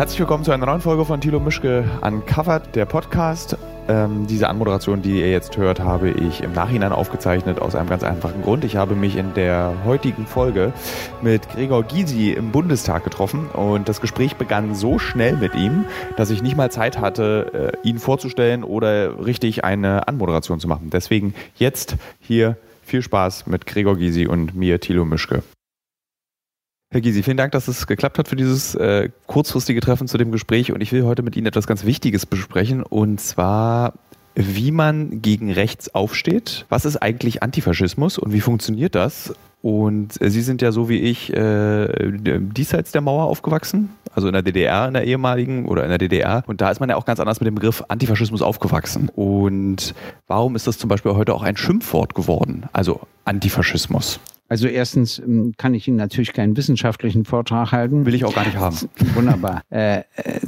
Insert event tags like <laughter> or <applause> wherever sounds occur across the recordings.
Herzlich willkommen zu einer neuen Folge von Thilo Mischke Uncovered, der Podcast. Ähm, diese Anmoderation, die ihr jetzt hört, habe ich im Nachhinein aufgezeichnet aus einem ganz einfachen Grund. Ich habe mich in der heutigen Folge mit Gregor Gysi im Bundestag getroffen und das Gespräch begann so schnell mit ihm, dass ich nicht mal Zeit hatte, äh, ihn vorzustellen oder richtig eine Anmoderation zu machen. Deswegen jetzt hier viel Spaß mit Gregor Gysi und mir, Thilo Mischke. Herr Gysi, vielen Dank, dass es geklappt hat für dieses äh, kurzfristige Treffen zu dem Gespräch. Und ich will heute mit Ihnen etwas ganz Wichtiges besprechen. Und zwar, wie man gegen rechts aufsteht. Was ist eigentlich Antifaschismus und wie funktioniert das? Und äh, Sie sind ja so wie ich äh, diesseits der Mauer aufgewachsen, also in der DDR, in der ehemaligen oder in der DDR. Und da ist man ja auch ganz anders mit dem Begriff Antifaschismus aufgewachsen. Und warum ist das zum Beispiel heute auch ein Schimpfwort geworden? Also Antifaschismus. Also erstens ähm, kann ich Ihnen natürlich keinen wissenschaftlichen Vortrag halten. Will ich auch gar nicht haben. <laughs> Wunderbar. Äh, äh,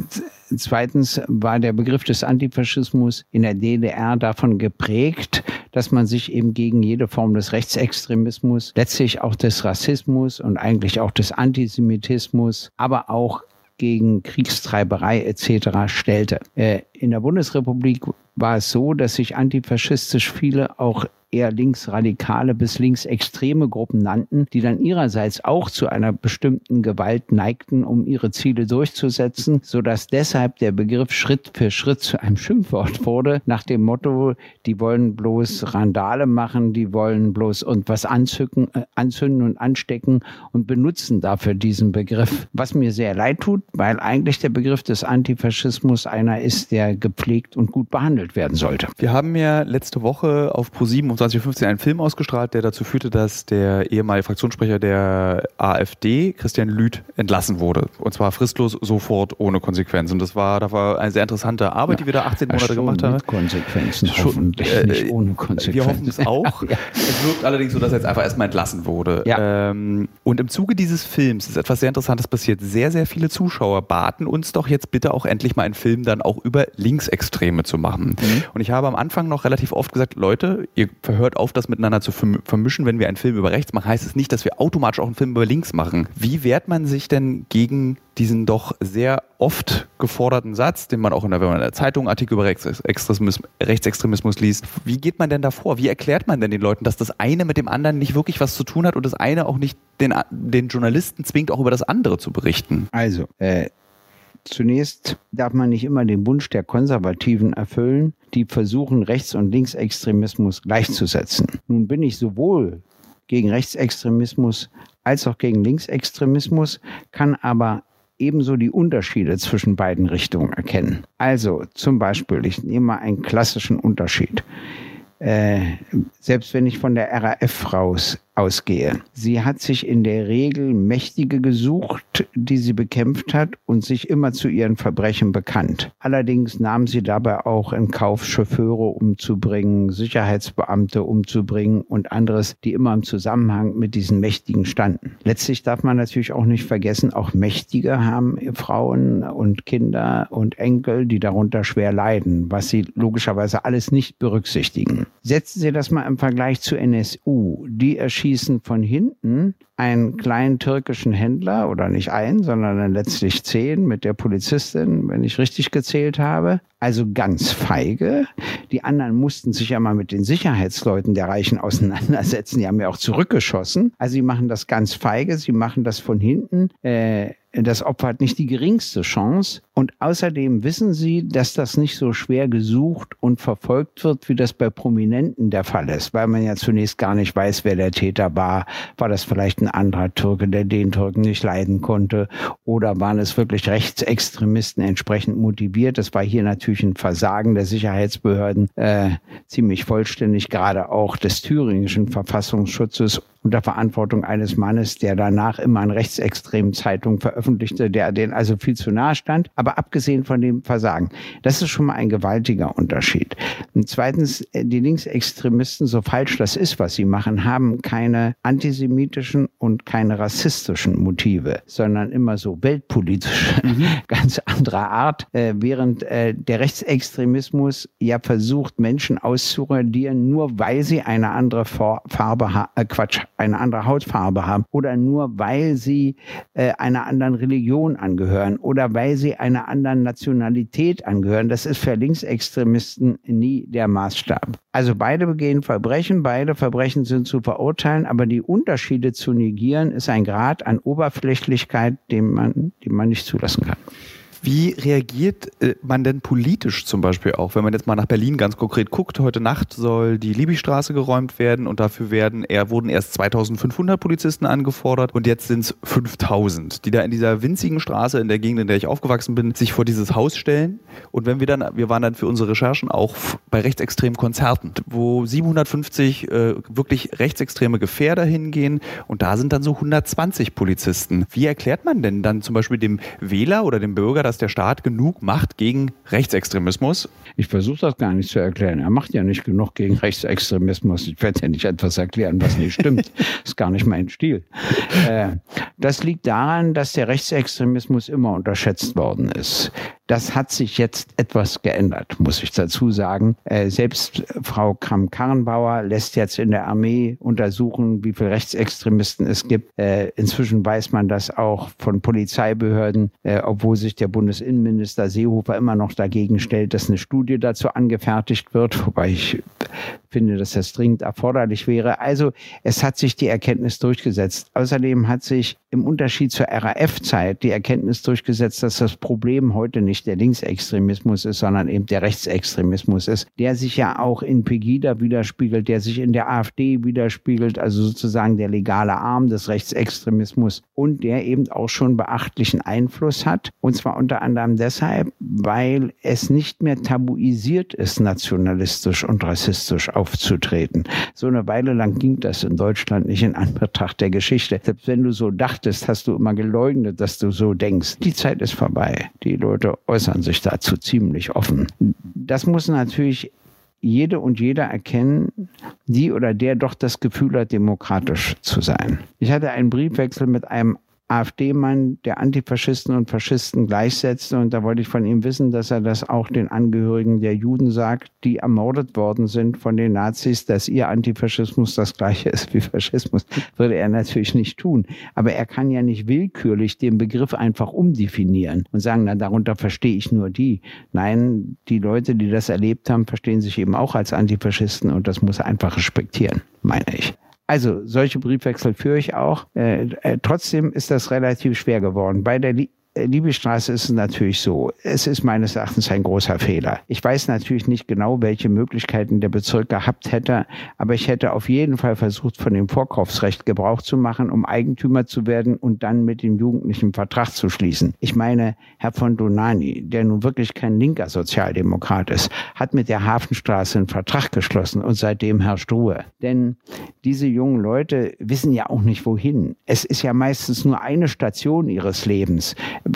zweitens war der Begriff des Antifaschismus in der DDR davon geprägt, dass man sich eben gegen jede Form des Rechtsextremismus, letztlich auch des Rassismus und eigentlich auch des Antisemitismus, aber auch gegen Kriegstreiberei etc. stellte. Äh, in der Bundesrepublik war es so, dass sich antifaschistisch viele auch eher linksradikale bis linksextreme Gruppen nannten, die dann ihrerseits auch zu einer bestimmten Gewalt neigten, um ihre Ziele durchzusetzen, sodass deshalb der Begriff Schritt für Schritt zu einem Schimpfwort wurde, nach dem Motto, die wollen bloß Randale machen, die wollen bloß irgendwas anzücken, äh, anzünden und anstecken und benutzen dafür diesen Begriff. Was mir sehr leid tut, weil eigentlich der Begriff des Antifaschismus einer ist, der gepflegt und gut behandelt werden sollte. Wir haben ja letzte Woche auf ProSieben um 2015 einen Film ausgestrahlt, der dazu führte, dass der ehemalige Fraktionssprecher der AfD, Christian Lüth, entlassen wurde. Und zwar fristlos, sofort, ohne Konsequenzen. Und das war, das war eine sehr interessante Arbeit, die wir da 18 Monate gemacht haben. Mit Konsequenzen, schon, hoffentlich äh, nicht ohne Konsequenzen. Wir hoffen es auch. <laughs> ja. Es wirkt allerdings so, dass er jetzt einfach erstmal entlassen wurde. Ja. Ähm, und im Zuge dieses Films ist etwas sehr Interessantes passiert. Sehr, sehr viele Zuschauer baten uns doch jetzt bitte auch endlich mal einen Film dann auch über Linksextreme zu machen. Mhm. Und ich habe am Anfang noch relativ oft gesagt, Leute, ihr hört auf, das miteinander zu vermischen. Wenn wir einen Film über rechts machen, heißt es nicht, dass wir automatisch auch einen Film über links machen. Wie wehrt man sich denn gegen diesen doch sehr oft geforderten Satz, den man auch in der, wenn man in der Zeitung Artikel über Rechtsextremismus, Rechtsextremismus liest, wie geht man denn davor? Wie erklärt man denn den Leuten, dass das eine mit dem anderen nicht wirklich was zu tun hat und das eine auch nicht den, den Journalisten zwingt, auch über das andere zu berichten? Also, äh, Zunächst darf man nicht immer den Wunsch der Konservativen erfüllen, die versuchen, Rechts- und Linksextremismus gleichzusetzen. Nun bin ich sowohl gegen Rechtsextremismus als auch gegen Linksextremismus, kann aber ebenso die Unterschiede zwischen beiden Richtungen erkennen. Also zum Beispiel, ich nehme mal einen klassischen Unterschied. Äh, selbst wenn ich von der RAF raus ausgehe. Sie hat sich in der Regel Mächtige gesucht, die sie bekämpft hat und sich immer zu ihren Verbrechen bekannt. Allerdings nahm sie dabei auch in Kauf, Chauffeure umzubringen, Sicherheitsbeamte umzubringen und anderes, die immer im Zusammenhang mit diesen Mächtigen standen. Letztlich darf man natürlich auch nicht vergessen, auch Mächtige haben Frauen und Kinder und Enkel, die darunter schwer leiden, was sie logischerweise alles nicht berücksichtigen. Setzen Sie das mal im Vergleich zu NSU. Die erschien schießen von hinten einen kleinen türkischen Händler oder nicht einen, sondern dann letztlich zehn mit der Polizistin, wenn ich richtig gezählt habe. Also ganz feige. Die anderen mussten sich ja mal mit den Sicherheitsleuten der Reichen auseinandersetzen. Die haben ja auch zurückgeschossen. Also sie machen das ganz feige. Sie machen das von hinten. Äh, das Opfer hat nicht die geringste Chance. Und außerdem wissen sie, dass das nicht so schwer gesucht und verfolgt wird, wie das bei Prominenten der Fall ist, weil man ja zunächst gar nicht weiß, wer der Täter war. War das vielleicht ein anderer Türke, der den Türken nicht leiden konnte? Oder waren es wirklich Rechtsextremisten entsprechend motiviert? Das war hier natürlich ein Versagen der Sicherheitsbehörden, äh, ziemlich vollständig, gerade auch des thüringischen Verfassungsschutzes unter Verantwortung eines Mannes, der danach immer an rechtsextremen Zeitungen veröffentlichte, der denen also viel zu nahe stand. Aber abgesehen von dem Versagen, das ist schon mal ein gewaltiger Unterschied. Und zweitens, äh, die Linksextremisten, so falsch das ist, was sie machen, haben keine antisemitischen und keine rassistischen Motive, sondern immer so weltpolitische, <laughs> mhm. ganz anderer Art, äh, während äh, der Rechtsextremismus ja versucht, Menschen auszuradieren, nur weil sie eine andere Farbe äh, Quatsch, eine andere Hautfarbe haben oder nur weil sie äh, einer anderen anderen Religion angehören oder weil sie einer anderen Nationalität angehören. Das ist für Linksextremisten nie der Maßstab. Also beide begehen Verbrechen, beide Verbrechen sind zu verurteilen, aber die Unterschiede zu negieren ist ein Grad an Oberflächlichkeit, den man, den man nicht zulassen kann. Wie reagiert äh, man denn politisch zum Beispiel auch, wenn man jetzt mal nach Berlin ganz konkret guckt? Heute Nacht soll die Liebigstraße geräumt werden und dafür werden, er wurden erst 2500 Polizisten angefordert und jetzt sind es 5000, die da in dieser winzigen Straße in der Gegend, in der ich aufgewachsen bin, sich vor dieses Haus stellen. Und wenn wir dann, wir waren dann für unsere Recherchen auch bei rechtsextremen Konzerten, wo 750 äh, wirklich rechtsextreme Gefährder hingehen und da sind dann so 120 Polizisten. Wie erklärt man denn dann zum Beispiel dem Wähler oder dem Bürger, dass der Staat genug macht gegen Rechtsextremismus? Ich versuche das gar nicht zu erklären. Er macht ja nicht genug gegen Rechtsextremismus. Ich werde ja nicht etwas erklären, was nicht stimmt. das ist gar nicht mein Stil. Äh, das liegt daran, dass der Rechtsextremismus immer unterschätzt worden ist. Das hat sich jetzt etwas geändert, muss ich dazu sagen. Äh, selbst Frau Kram-Karrenbauer lässt jetzt in der Armee untersuchen, wie viele Rechtsextremisten es gibt. Äh, inzwischen weiß man das auch von Polizeibehörden, äh, obwohl sich der Bundesinnenminister Seehofer immer noch dagegen stellt, dass eine Studie dazu angefertigt wird, wobei ich finde, dass das dringend erforderlich wäre. Also es hat sich die Erkenntnis durchgesetzt. Außerdem hat sich im Unterschied zur RAF-Zeit die Erkenntnis durchgesetzt, dass das Problem heute nicht der Linksextremismus ist, sondern eben der Rechtsextremismus ist, der sich ja auch in Pegida widerspiegelt, der sich in der AfD widerspiegelt, also sozusagen der legale Arm des Rechtsextremismus und der eben auch schon beachtlichen Einfluss hat. Und zwar unter anderem deshalb, weil es nicht mehr tabuisiert ist, nationalistisch und rassistisch aufzutreten. So eine Weile lang ging das in Deutschland nicht in Anbetracht der Geschichte. Selbst wenn du so dachtest, hast du immer geleugnet, dass du so denkst. Die Zeit ist vorbei. Die Leute äußern sich dazu ziemlich offen. Das muss natürlich jede und jeder erkennen, die oder der doch das Gefühl hat, demokratisch zu sein. Ich hatte einen Briefwechsel mit einem AfD-Mann, der Antifaschisten und Faschisten gleichsetzte. Und da wollte ich von ihm wissen, dass er das auch den Angehörigen der Juden sagt, die ermordet worden sind von den Nazis, dass ihr Antifaschismus das gleiche ist wie Faschismus. Würde er natürlich nicht tun. Aber er kann ja nicht willkürlich den Begriff einfach umdefinieren und sagen, na, darunter verstehe ich nur die. Nein, die Leute, die das erlebt haben, verstehen sich eben auch als Antifaschisten und das muss er einfach respektieren, meine ich. Also solche Briefwechsel führe ich auch. Äh, äh, trotzdem ist das relativ schwer geworden. Bei der äh, Liebesstraße ist es natürlich so. Es ist meines Erachtens ein großer Fehler. Ich weiß natürlich nicht genau, welche Möglichkeiten der Bezirk gehabt hätte, aber ich hätte auf jeden Fall versucht, von dem Vorkaufsrecht Gebrauch zu machen, um Eigentümer zu werden und dann mit dem Jugendlichen Vertrag zu schließen. Ich meine, Herr von Donani, der nun wirklich kein linker Sozialdemokrat ist, hat mit der Hafenstraße einen Vertrag geschlossen und seitdem herrscht Ruhe. Denn diese jungen Leute wissen ja auch nicht wohin. Es ist ja meistens nur eine Station ihres Lebens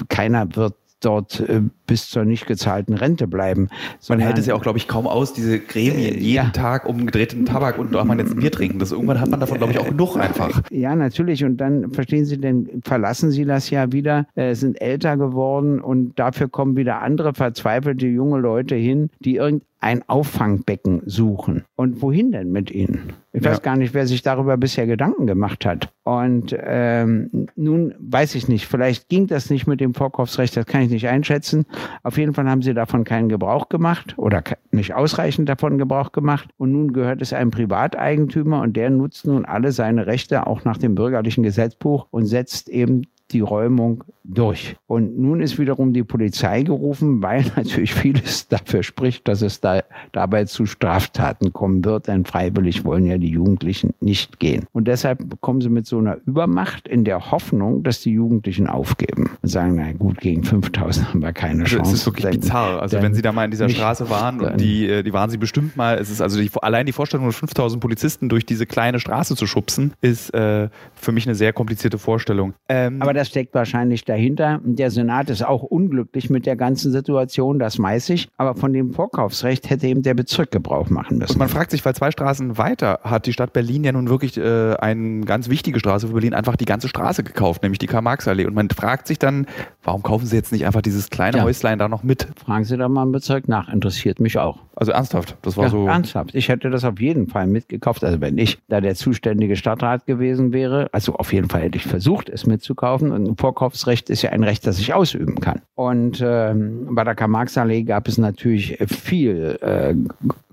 keiner wird dort äh, bis zur nicht gezahlten Rente bleiben. Man hält es ja auch, glaube ich, kaum aus, diese Gremien äh, jeden ja. Tag um gedrehten Tabak und auch mal jetzt ein Bier trinken. Das, irgendwann hat man davon, glaube ich, auch genug einfach. Ja, natürlich. Und dann verstehen Sie, denn verlassen Sie das ja wieder, äh, sind älter geworden und dafür kommen wieder andere verzweifelte junge Leute hin, die irgendein Auffangbecken suchen. Und wohin denn mit ihnen? Ich ja. weiß gar nicht, wer sich darüber bisher Gedanken gemacht hat. Und ähm, nun weiß ich nicht, vielleicht ging das nicht mit dem Vorkaufsrecht, das kann ich nicht einschätzen. Auf jeden Fall haben sie davon keinen Gebrauch gemacht oder nicht ausreichend davon Gebrauch gemacht. Und nun gehört es einem Privateigentümer und der nutzt nun alle seine Rechte auch nach dem bürgerlichen Gesetzbuch und setzt eben die Räumung durch. Und nun ist wiederum die Polizei gerufen, weil <laughs> natürlich vieles dafür spricht, dass es da dabei zu Straftaten kommen wird, denn freiwillig wollen ja die Jugendlichen nicht gehen. Und deshalb kommen sie mit so einer Übermacht in der Hoffnung, dass die Jugendlichen aufgeben und sagen, na gut, gegen 5000 haben wir keine Chance. Also es ist wirklich dann, bizarr. Also wenn Sie da mal in dieser Straße waren und die, äh, die waren Sie bestimmt mal, es ist also die, allein die Vorstellung, 5000 Polizisten durch diese kleine Straße zu schubsen, ist äh, für mich eine sehr komplizierte Vorstellung. Ähm, Aber das steckt wahrscheinlich dahinter. Der Senat ist auch unglücklich mit der ganzen Situation, das weiß ich. Aber von dem Vorkaufsrecht hätte eben der Bezirk Gebrauch machen müssen. Und man fragt sich, weil zwei Straßen weiter hat die Stadt Berlin ja nun wirklich äh, eine ganz wichtige Straße für Berlin einfach die ganze Straße gekauft, nämlich die Karl-Marx-Allee. Und man fragt sich dann, warum kaufen sie jetzt nicht einfach dieses kleine ja. Häuslein da noch mit? Fragen Sie da mal im Bezirk nach, interessiert mich auch. Also ernsthaft, das war ja, so. Ernsthaft. Ich hätte das auf jeden Fall mitgekauft. Also wenn ich da der zuständige Stadtrat gewesen wäre, also auf jeden Fall hätte ich versucht, es mitzukaufen. Kaufen und ein Vorkaufsrecht ist ja ein Recht, das ich ausüben kann. Und ähm, bei der Karl-Marx-Allee gab es natürlich viel äh,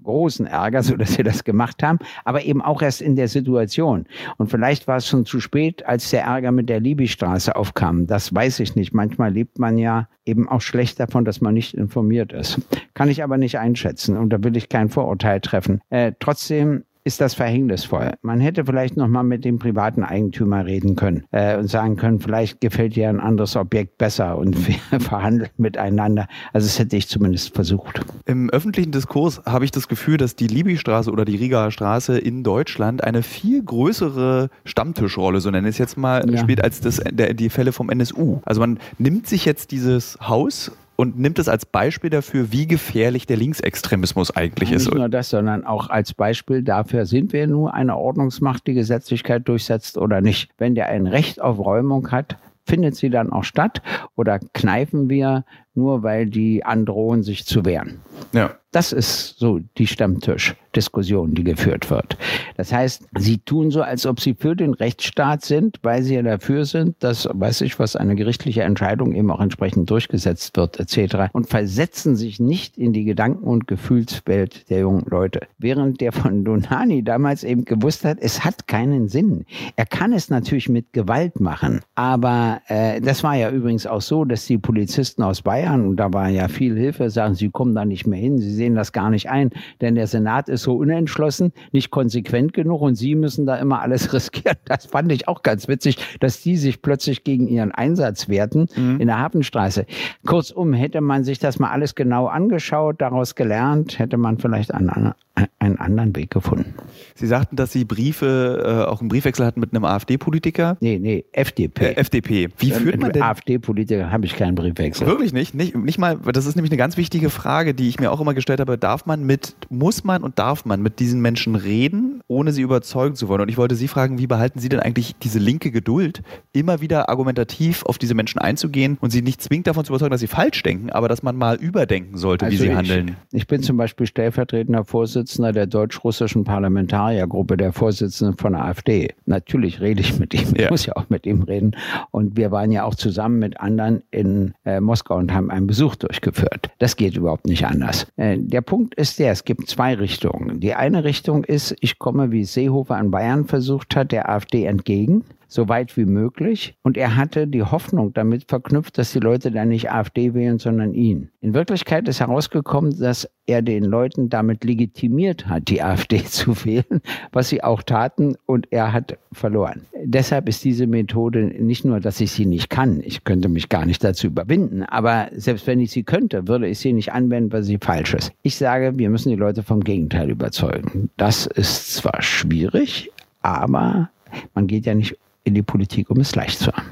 großen Ärger, so dass sie das gemacht haben, aber eben auch erst in der Situation. Und vielleicht war es schon zu spät, als der Ärger mit der Libystraße aufkam. Das weiß ich nicht. Manchmal lebt man ja eben auch schlecht davon, dass man nicht informiert ist. Kann ich aber nicht einschätzen und da will ich kein Vorurteil treffen. Äh, trotzdem ist das verhängnisvoll. Man hätte vielleicht noch mal mit dem privaten Eigentümer reden können äh, und sagen können, vielleicht gefällt dir ein anderes Objekt besser und <laughs> wir verhandeln miteinander. Also das hätte ich zumindest versucht. Im öffentlichen Diskurs habe ich das Gefühl, dass die Libystraße oder die Rigaer Straße in Deutschland eine viel größere Stammtischrolle, so nenne ich es jetzt mal, ja. spielt als das, der, die Fälle vom NSU. Also man nimmt sich jetzt dieses Haus und nimmt es als Beispiel dafür, wie gefährlich der Linksextremismus eigentlich Nicht ist. Nicht nur das, sondern auch als Beispiel dafür, sind wir nur eine Ordnungsmacht, die Gesetzlichkeit durchsetzt oder nicht. Wenn der ein Recht auf Räumung hat, findet sie dann auch statt oder kneifen wir nur, weil die androhen, sich zu wehren? Ja. Das ist so die Stammtischdiskussion, die geführt wird. Das heißt, sie tun so, als ob sie für den Rechtsstaat sind, weil sie ja dafür sind, dass, weiß ich was, eine gerichtliche Entscheidung eben auch entsprechend durchgesetzt wird, etc. Und versetzen sich nicht in die Gedanken- und Gefühlswelt der jungen Leute. Während der von Donani damals eben gewusst hat, es hat keinen Sinn. Er kann es natürlich mit Gewalt machen. Aber äh, das war ja übrigens auch so, dass die Polizisten aus Bayern, und da war ja viel Hilfe, sagen, sie kommen da nicht mehr hin. Sie sehen das gar nicht ein, denn der Senat ist so unentschlossen, nicht konsequent genug und sie müssen da immer alles <laughs> riskieren. Das fand ich auch ganz witzig, dass die sich plötzlich gegen ihren Einsatz wehrten mhm. in der Hafenstraße. Kurzum, hätte man sich das mal alles genau angeschaut, daraus gelernt, hätte man vielleicht einen, einen anderen Weg gefunden. Sie sagten, dass Sie Briefe, äh, auch einen Briefwechsel hatten mit einem AfD-Politiker? Nee, nee, FDP. Äh, FDP. Wie führt man denn? AfD-Politiker habe ich keinen Briefwechsel. Wirklich nicht? nicht? Nicht mal, das ist nämlich eine ganz wichtige Frage, die ich mir auch immer gestellt habe. Darf man mit, muss man und darf man mit diesen Menschen reden, ohne sie überzeugen zu wollen? Und ich wollte Sie fragen, wie behalten Sie denn eigentlich diese linke Geduld, immer wieder argumentativ auf diese Menschen einzugehen und sie nicht zwingend davon zu überzeugen, dass sie falsch denken, aber dass man mal überdenken sollte, also wie sie ich, handeln? Ich bin zum Beispiel stellvertretender Vorsitzender der deutsch-russischen Parlamentariergruppe, der Vorsitzende von der AfD. Natürlich rede ich mit ihm, ich muss ja auch mit ihm reden. Und wir waren ja auch zusammen mit anderen in äh, Moskau und haben einen Besuch durchgeführt. Das geht überhaupt nicht anders. Äh, der Punkt ist der, es gibt zwei Richtungen. Die eine Richtung ist, ich komme, wie Seehofer an Bayern versucht hat, der AfD entgegen so weit wie möglich. Und er hatte die Hoffnung damit verknüpft, dass die Leute dann nicht AfD wählen, sondern ihn. In Wirklichkeit ist herausgekommen, dass er den Leuten damit legitimiert hat, die <laughs> AfD zu wählen, was sie auch taten, und er hat verloren. Deshalb ist diese Methode nicht nur, dass ich sie nicht kann, ich könnte mich gar nicht dazu überwinden, aber selbst wenn ich sie könnte, würde ich sie nicht anwenden, weil sie falsch ist. Ich sage, wir müssen die Leute vom Gegenteil überzeugen. Das ist zwar schwierig, aber man geht ja nicht in die Politik, um es leicht zu haben.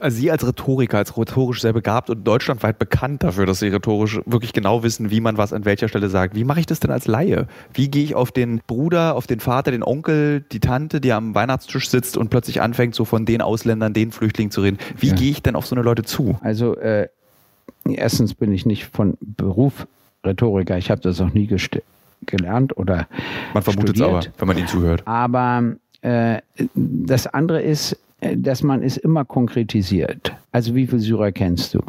Also Sie als Rhetoriker, als rhetorisch sehr begabt und deutschlandweit bekannt dafür, dass Sie rhetorisch wirklich genau wissen, wie man was an welcher Stelle sagt. Wie mache ich das denn als Laie? Wie gehe ich auf den Bruder, auf den Vater, den Onkel, die Tante, die am Weihnachtstisch sitzt und plötzlich anfängt, so von den Ausländern, den Flüchtlingen zu reden? Wie ja. gehe ich denn auf so eine Leute zu? Also äh, erstens bin ich nicht von Beruf Rhetoriker. Ich habe das auch nie gelernt oder Man vermutet es aber, wenn man Ihnen zuhört. Aber das andere ist, äh, dass man es immer konkretisiert. Also wie viele Syrer kennst du?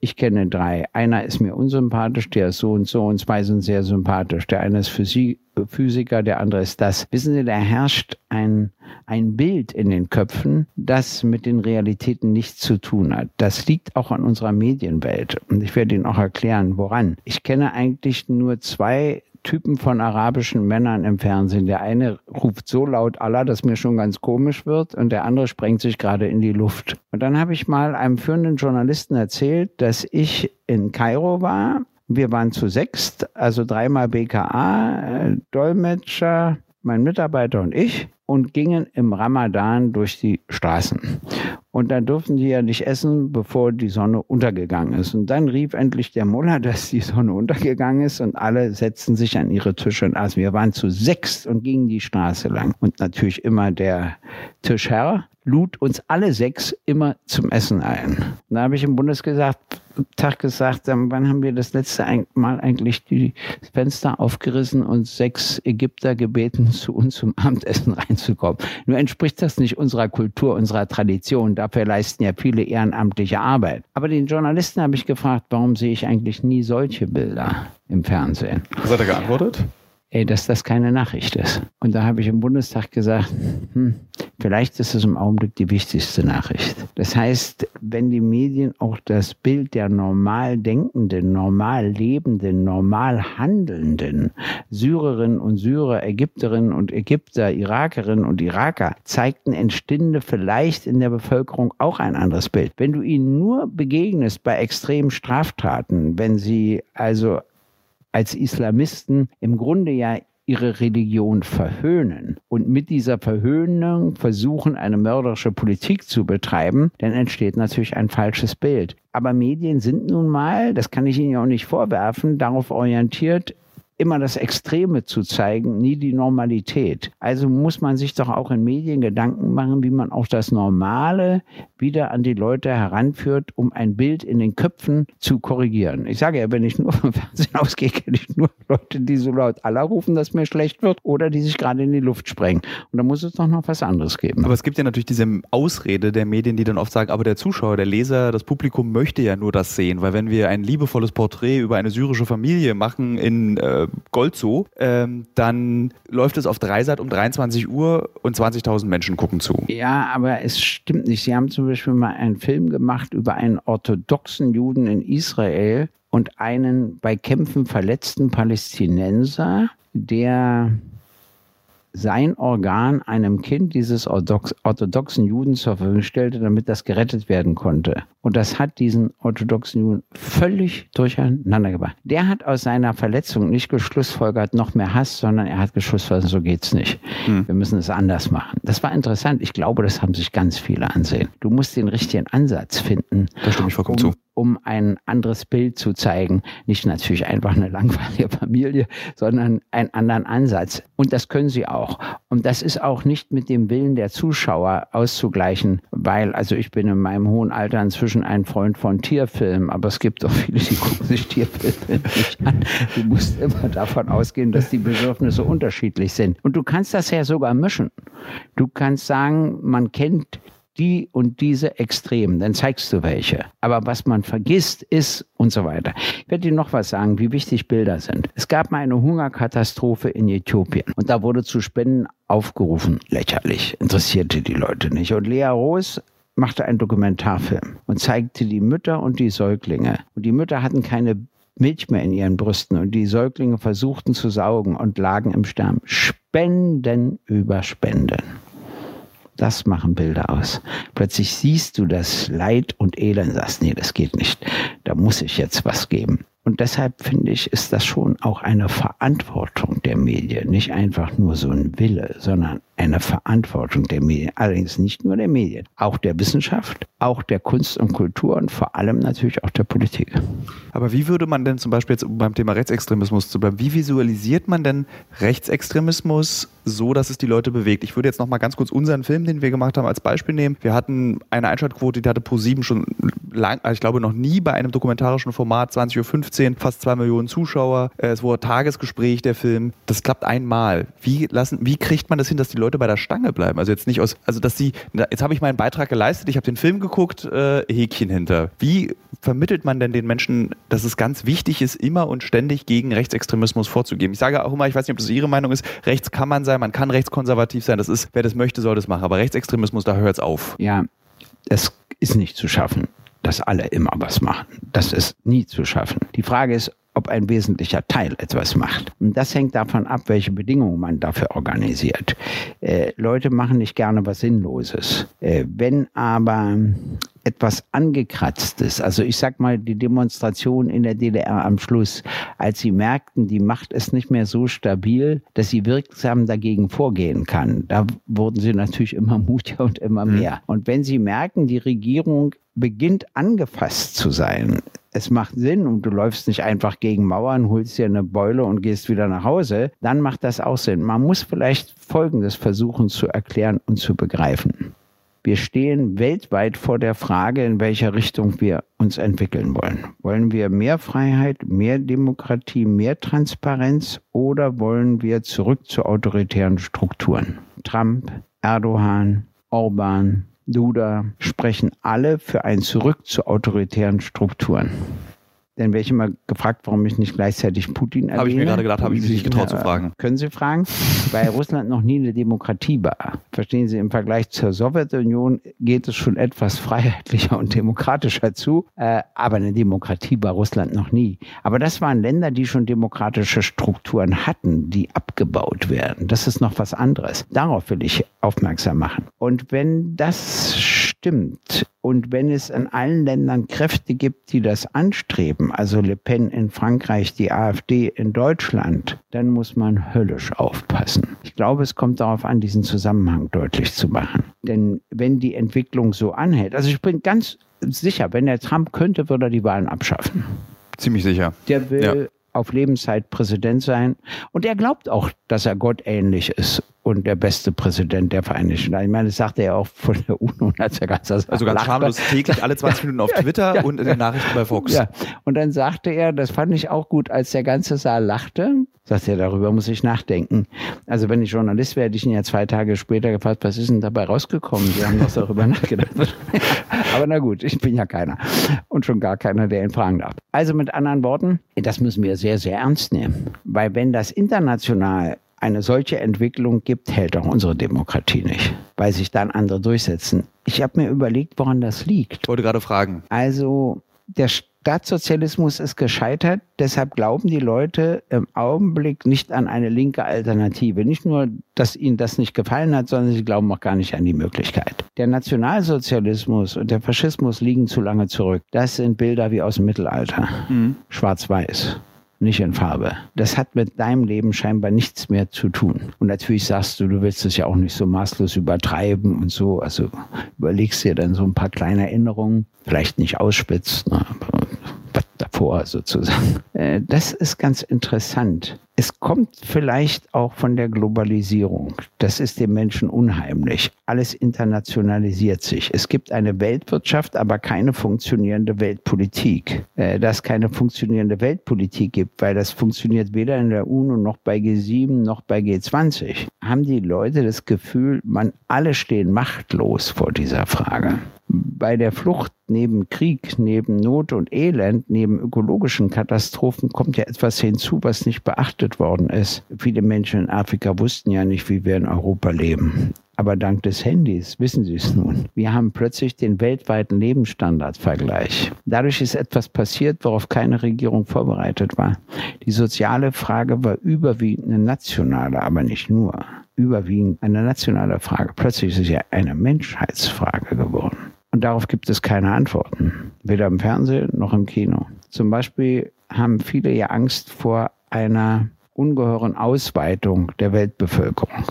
Ich kenne drei. Einer ist mir unsympathisch, der ist so und so und zwei sind sehr sympathisch. Der eine ist Physik, Physiker, der andere ist das. Wissen Sie, da herrscht ein, ein Bild in den Köpfen, das mit den Realitäten nichts zu tun hat. Das liegt auch an unserer Medienwelt. Und ich werde Ihnen auch erklären, woran. Ich kenne eigentlich nur zwei Typen von arabischen Männern im Fernsehen. Der eine ruft so laut Allah, dass mir schon ganz komisch wird und der andere sprengt sich gerade in die Luft. Und dann habe ich mal einem führenden Journalisten erzählt, dass ich in Kairo war. Wir waren zu sechst, also dreimal BKA, äh, Dolmetscher, mein Mitarbeiter und ich und gingen im Ramadan durch die Straßen. Und da durften die ja nicht essen, bevor die Sonne untergegangen ist. Und dann rief endlich der Mullah, <laughs> dass die Sonne untergegangen ist und alle setzten sich an ihre Tische und aßen. Wir waren zu sechs und gingen die Straße lang. Und natürlich immer der Tischherr lud uns alle sechs immer zum Essen ein. Und da habe ich im Bundes gesagt, Tag gesagt, wann haben wir das letzte Mal eigentlich die Fenster aufgerissen und sechs Ägypter gebeten, <laughs> zu uns zum Abendessen reinzukommen. Nur entspricht das nicht unserer Kultur, unserer Tradition. Dafür leisten ja viele ehrenamtliche Arbeit. Aber den Journalisten habe ich gefragt, warum sehe ich eigentlich nie solche Bilder im Fernsehen? Was hat er geantwortet? Ey, dass das keine Nachricht ist. Und da habe ich im Bundestag gesagt, hm, vielleicht ist es im Augenblick die wichtigste Nachricht. Das heißt, wenn die Medien auch das Bild der normal denkenden, normal lebenden, normal handelnden Syrerinnen und Syrer, Ägypterinnen und Ägypter, Irakerinnen und Iraker zeigten, entstünde vielleicht in der Bevölkerung auch ein anderes Bild. Wenn du ihnen nur begegnest bei extremen Straftaten, wenn sie also als Islamisten im Grunde ja ihre Religion verhöhnen und mit dieser Verhöhnung versuchen, eine mörderische Politik zu betreiben, dann entsteht natürlich ein falsches Bild. Aber Medien sind nun mal, das kann ich Ihnen ja auch nicht vorwerfen, darauf orientiert, immer das Extreme zu zeigen, nie die Normalität. Also muss man sich doch auch in Medien Gedanken machen, wie man auch das Normale wieder an die Leute heranführt, um ein Bild in den Köpfen zu korrigieren. Ich sage ja, wenn ich nur vom Fernsehen <laughs> ausgehe, kenne ich nur Leute, die so laut Allah rufen, dass mir schlecht wird oder die sich gerade in die Luft sprengen. Und da muss es doch noch was anderes geben. Aber es gibt ja natürlich diese Ausrede der Medien, die dann oft sagen, aber der Zuschauer, der Leser, das Publikum möchte ja nur das sehen, weil wenn wir ein liebevolles Porträt über eine syrische Familie machen in äh, Goldzo, ähm, dann läuft es auf Dreisat um 23 Uhr und 20.000 Menschen gucken zu. Ja, aber es stimmt nicht. Sie haben zum Beispiel mal einen Film gemacht über einen orthodoxen Juden in Israel und einen bei Kämpfen verletzten Palästinenser, der sein Organ einem Kind dieses orthodoxen Juden zur Verfügung stellte, damit das gerettet werden konnte. Und das hat diesen orthodoxen Juden völlig durcheinander gebracht. Der hat aus seiner Verletzung nicht geschlussfolgert, noch mehr Hass, sondern er hat geschlussfolgert, so geht's nicht. Hm. Wir müssen es anders machen. Das war interessant. Ich glaube, das haben sich ganz viele ansehen. Du musst den richtigen Ansatz finden. Da stimme ich vollkommen um, zu um ein anderes Bild zu zeigen. Nicht natürlich einfach eine langweilige <laughs> Familie, sondern einen anderen Ansatz. Und das können sie auch. Und das ist auch nicht mit dem Willen der Zuschauer auszugleichen, weil, also ich bin in meinem hohen Alter inzwischen ein Freund von Tierfilmen, aber es gibt auch viele, die gucken sich Tierfilme nicht an. Du musst immer davon ausgehen, dass die Bedürfnisse unterschiedlich sind. Und du kannst das ja sogar mischen. Du kannst sagen, man kennt die und diese Extremen, dann zeigst du welche. Aber was man vergisst ist und so weiter. Ich werde dir noch was sagen, wie wichtig Bilder sind. Es gab mal eine Hungerkatastrophe in Äthiopien und da wurde zu Spenden aufgerufen. Lächerlich, interessierte die Leute nicht. Und Lea Roos machte einen Dokumentarfilm und zeigte die Mütter und die Säuglinge. Und die Mütter hatten keine Milch mehr in ihren Brüsten und die Säuglinge versuchten zu saugen und lagen im Sterben. Spenden über Spenden. Das machen Bilder aus. Plötzlich siehst du das Leid und Elend, sagst, nee, das geht nicht. Da muss ich jetzt was geben. Und deshalb finde ich, ist das schon auch eine Verantwortung der Medien. Nicht einfach nur so ein Wille, sondern eine Verantwortung der Medien. Allerdings nicht nur der Medien, auch der Wissenschaft, auch der Kunst und Kultur und vor allem natürlich auch der Politik. Aber wie würde man denn zum Beispiel jetzt beim Thema Rechtsextremismus zu bleiben, wie visualisiert man denn Rechtsextremismus so, dass es die Leute bewegt? Ich würde jetzt noch mal ganz kurz unseren Film, den wir gemacht haben, als Beispiel nehmen. Wir hatten eine Einschaltquote, die hatte pro sieben schon lang, also ich glaube noch nie bei einem dokumentarischen Format 20.15 Uhr, fast zwei Millionen Zuschauer. Äh, es wurde Tagesgespräch der Film. Das klappt einmal. Wie lassen, wie kriegt man das hin, dass die Leute bei der Stange bleiben. Also jetzt nicht aus, also dass sie, jetzt habe ich meinen Beitrag geleistet, ich habe den Film geguckt, äh, Häkchen hinter. Wie vermittelt man denn den Menschen, dass es ganz wichtig ist, immer und ständig gegen Rechtsextremismus vorzugeben? Ich sage auch immer, ich weiß nicht, ob das Ihre Meinung ist, rechts kann man sein, man kann rechtskonservativ sein, das ist, wer das möchte, soll das machen. Aber Rechtsextremismus, da hört es auf. Ja, es ist nicht zu schaffen dass alle immer was machen. Das ist nie zu schaffen. Die Frage ist, ob ein wesentlicher Teil etwas macht. Und das hängt davon ab, welche Bedingungen man dafür organisiert. Äh, Leute machen nicht gerne was Sinnloses. Äh, wenn aber etwas angekratztes, also ich sag mal die Demonstration in der DDR am Schluss, als sie merkten, die Macht ist nicht mehr so stabil, dass sie wirksam dagegen vorgehen kann, da wurden sie natürlich immer <laughs> mutiger und immer mhm. mehr. Und wenn sie merken, die Regierung beginnt angefasst zu sein, es macht Sinn und du läufst nicht einfach gegen Mauern, holst dir eine Beule und gehst wieder nach Hause, dann macht das auch Sinn. Man muss vielleicht Folgendes versuchen zu erklären und zu begreifen. Wir stehen weltweit vor der Frage, in welcher Richtung wir uns entwickeln wollen. Wollen wir mehr Freiheit, mehr Demokratie, mehr Transparenz oder wollen wir zurück zu autoritären Strukturen? Trump, Erdogan, Orban, Duda sprechen alle für ein Zurück zu autoritären Strukturen. Dann wäre ich immer gefragt, warum ich nicht gleichzeitig Putin erwähne. Habe ich mir gerade gedacht, habe ich mich nicht getraut zu fragen. Können Sie fragen? <laughs> Weil Russland noch nie eine Demokratie war. Verstehen Sie, im Vergleich zur Sowjetunion geht es schon etwas freiheitlicher und demokratischer zu. Äh, aber eine Demokratie war Russland noch nie. Aber das waren Länder, die schon demokratische Strukturen hatten, die abgebaut werden. Das ist noch was anderes. Darauf will ich aufmerksam machen. Und wenn das stimmt und wenn es in allen Ländern Kräfte gibt, die das anstreben, also Le Pen in Frankreich, die AfD in Deutschland, dann muss man höllisch aufpassen. Ich glaube, es kommt darauf an, diesen Zusammenhang deutlich zu machen. Denn wenn die Entwicklung so anhält, also ich bin ganz sicher, wenn der Trump könnte, würde er die Wahlen abschaffen. Ziemlich sicher. Der will ja. auf Lebenszeit Präsident sein und er glaubt auch, dass er Gott ähnlich ist und der beste Präsident der Vereinigten Staaten. Ich meine, das sagte er auch von der UNO, als er ganz Also ganz schamlos täglich alle 20 <laughs> Minuten auf Twitter ja, und in den Nachrichten bei Fox. Ja. Und dann sagte er, das fand ich auch gut, als der ganze Saal lachte, sagte er, darüber muss ich nachdenken. Also wenn ich Journalist wäre, hätte ich ihn ja zwei Tage später gefragt, was ist denn dabei rausgekommen? Sie haben doch darüber <laughs> nachgedacht. Aber na gut, ich bin ja keiner. Und schon gar keiner, der ihn fragen darf. Also mit anderen Worten, das müssen wir sehr, sehr ernst nehmen. Weil wenn das international eine solche Entwicklung gibt, hält auch unsere Demokratie nicht, weil sich dann andere durchsetzen. Ich habe mir überlegt, woran das liegt. Ich wollte gerade fragen. Also der Staatssozialismus ist gescheitert, deshalb glauben die Leute im Augenblick nicht an eine linke Alternative. Nicht nur, dass ihnen das nicht gefallen hat, sondern sie glauben auch gar nicht an die Möglichkeit. Der Nationalsozialismus und der Faschismus liegen zu lange zurück. Das sind Bilder wie aus dem Mittelalter. Mhm. Schwarz-Weiß nicht in Farbe. Das hat mit deinem Leben scheinbar nichts mehr zu tun. Und natürlich sagst du, du willst es ja auch nicht so maßlos übertreiben und so. Also überlegst dir dann so ein paar kleine Erinnerungen, vielleicht nicht ausspitzt, ne, davor sozusagen. Äh, das ist ganz interessant. Es kommt vielleicht auch von der Globalisierung. Das ist dem Menschen unheimlich. Alles internationalisiert sich. Es gibt eine Weltwirtschaft, aber keine funktionierende Weltpolitik. Äh, dass es keine funktionierende Weltpolitik gibt, weil das funktioniert weder in der UNO noch bei G7 noch bei G20, haben die Leute das Gefühl, man alle stehen machtlos vor dieser Frage bei der Flucht neben Krieg, neben Not und Elend, neben ökologischen Katastrophen kommt ja etwas hinzu, was nicht beachtet worden ist. Viele Menschen in Afrika wussten ja nicht, wie wir in Europa leben. Aber dank des Handys wissen sie es nun. Wir haben plötzlich den weltweiten Lebensstandardvergleich. Dadurch ist etwas passiert, worauf keine Regierung vorbereitet war. Die soziale Frage war überwiegend eine nationale, aber nicht nur. Überwiegend eine nationale Frage. Plötzlich ist es ja eine Menschheitsfrage geworden. Und darauf gibt es keine Antworten, weder im Fernsehen noch im Kino. Zum Beispiel haben viele ja Angst vor einer ungeheuren Ausweitung der Weltbevölkerung,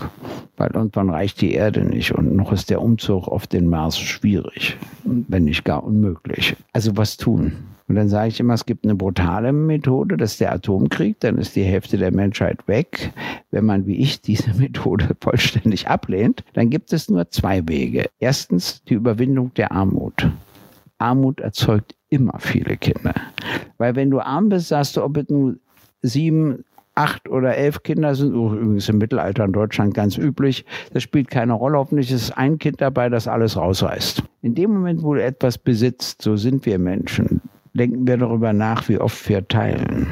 weil irgendwann reicht die Erde nicht und noch ist der Umzug auf den Mars schwierig, wenn nicht gar unmöglich. Also was tun? Und dann sage ich immer, es gibt eine brutale Methode, das ist der Atomkrieg, dann ist die Hälfte der Menschheit weg. Wenn man wie ich diese Methode <laughs> vollständig ablehnt, dann gibt es nur zwei Wege. Erstens die Überwindung der Armut. Armut erzeugt immer viele Kinder. Weil wenn du arm bist, sagst du, ob es nun sieben, acht oder elf Kinder sind, übrigens im Mittelalter in Deutschland ganz üblich, das spielt keine Rolle. Hoffentlich ist ein Kind dabei, das alles rausreißt. In dem Moment, wo du etwas besitzt, so sind wir Menschen, denken wir darüber nach, wie oft wir teilen.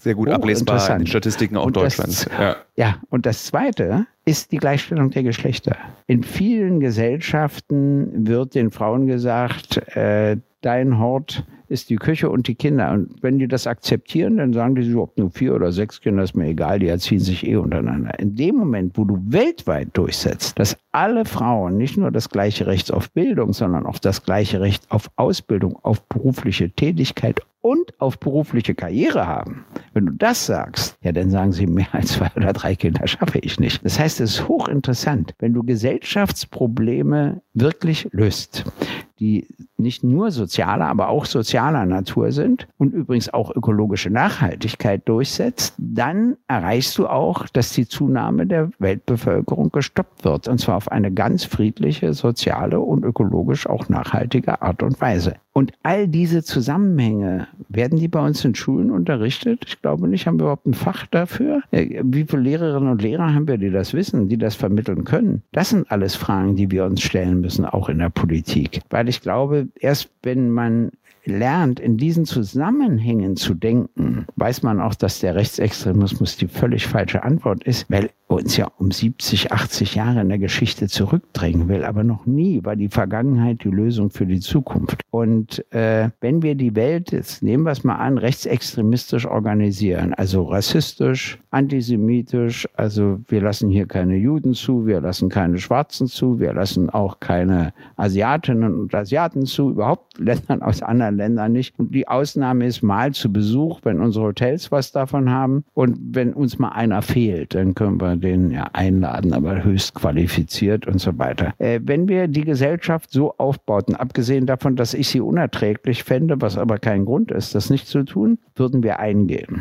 Sehr gut oh, ablesbar in den Statistiken auch und Deutschlands. Das, ja. ja, und das Zweite ist die Gleichstellung der Geschlechter. In vielen Gesellschaften wird den Frauen gesagt, äh, dein Hort ist die Küche und die Kinder. Und wenn die das akzeptieren, dann sagen die ob nur vier oder sechs Kinder, ist mir egal, die erziehen sich eh untereinander. In dem Moment, wo du weltweit durchsetzt, dass alle Frauen nicht nur das gleiche Recht auf Bildung, sondern auch das gleiche Recht auf Ausbildung, auf berufliche Tätigkeit und auf berufliche Karriere haben, wenn du das sagst, ja, dann sagen sie, mehr als zwei oder drei Kinder schaffe ich nicht. Das heißt, es ist hochinteressant, wenn du Gesellschaftsprobleme wirklich löst, die nicht nur sozialer, aber auch sozialer Natur sind und übrigens auch ökologische Nachhaltigkeit durchsetzt, dann erreichst du auch, dass die Zunahme der Weltbevölkerung gestoppt wird. Und zwar auf eine ganz friedliche, soziale und ökologisch auch nachhaltige Art und Weise. Und all diese Zusammenhänge, werden die bei uns in Schulen unterrichtet? Ich glaube nicht. Haben wir überhaupt ein Fach dafür? Wie viele Lehrerinnen und Lehrer haben wir, die das wissen, die das vermitteln können? Das sind alles Fragen, die wir uns stellen müssen, auch in der Politik. Weil ich glaube, erst wenn man lernt, in diesen Zusammenhängen zu denken, weiß man auch, dass der Rechtsextremismus die völlig falsche Antwort ist, weil uns ja um 70, 80 Jahre in der Geschichte zurückdrängen will. Aber noch nie war die Vergangenheit die Lösung für die Zukunft. Und äh, wenn wir die Welt, jetzt nehmen wir es mal an, rechtsextremistisch organisieren, also rassistisch, antisemitisch, also wir lassen hier keine Juden zu, wir lassen keine Schwarzen zu, wir lassen auch keine Asiatinnen und Asiaten zu, überhaupt Ländern aus anderen Ländern nicht. Und die Ausnahme ist mal zu Besuch, wenn unsere Hotels was davon haben. Und wenn uns mal einer fehlt, dann können wir den ja einladen, aber höchst qualifiziert und so weiter. Äh, wenn wir die Gesellschaft so aufbauten, abgesehen davon, dass ich sie unerträglich fände, was aber kein Grund ist, das nicht zu tun, würden wir eingehen.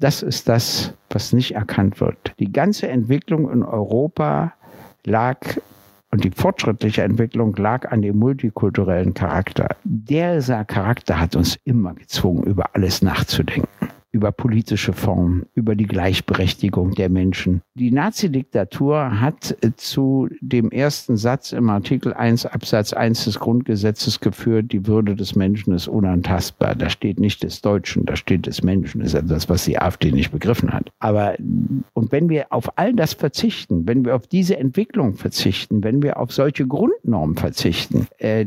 Das ist das, was nicht erkannt wird. Die ganze Entwicklung in Europa lag und die fortschrittliche Entwicklung lag an dem multikulturellen Charakter. Dieser Charakter hat uns immer gezwungen, über alles nachzudenken über politische Formen, über die Gleichberechtigung der Menschen. Die Nazi-Diktatur hat äh, zu dem ersten Satz im Artikel 1 Absatz 1 des Grundgesetzes geführt, die Würde des Menschen ist unantastbar. Da steht nicht des Deutschen, da steht des Menschen. Das ist etwas, was die AfD nicht begriffen hat. Aber, und wenn wir auf all das verzichten, wenn wir auf diese Entwicklung verzichten, wenn wir auf solche Grundnormen verzichten, äh,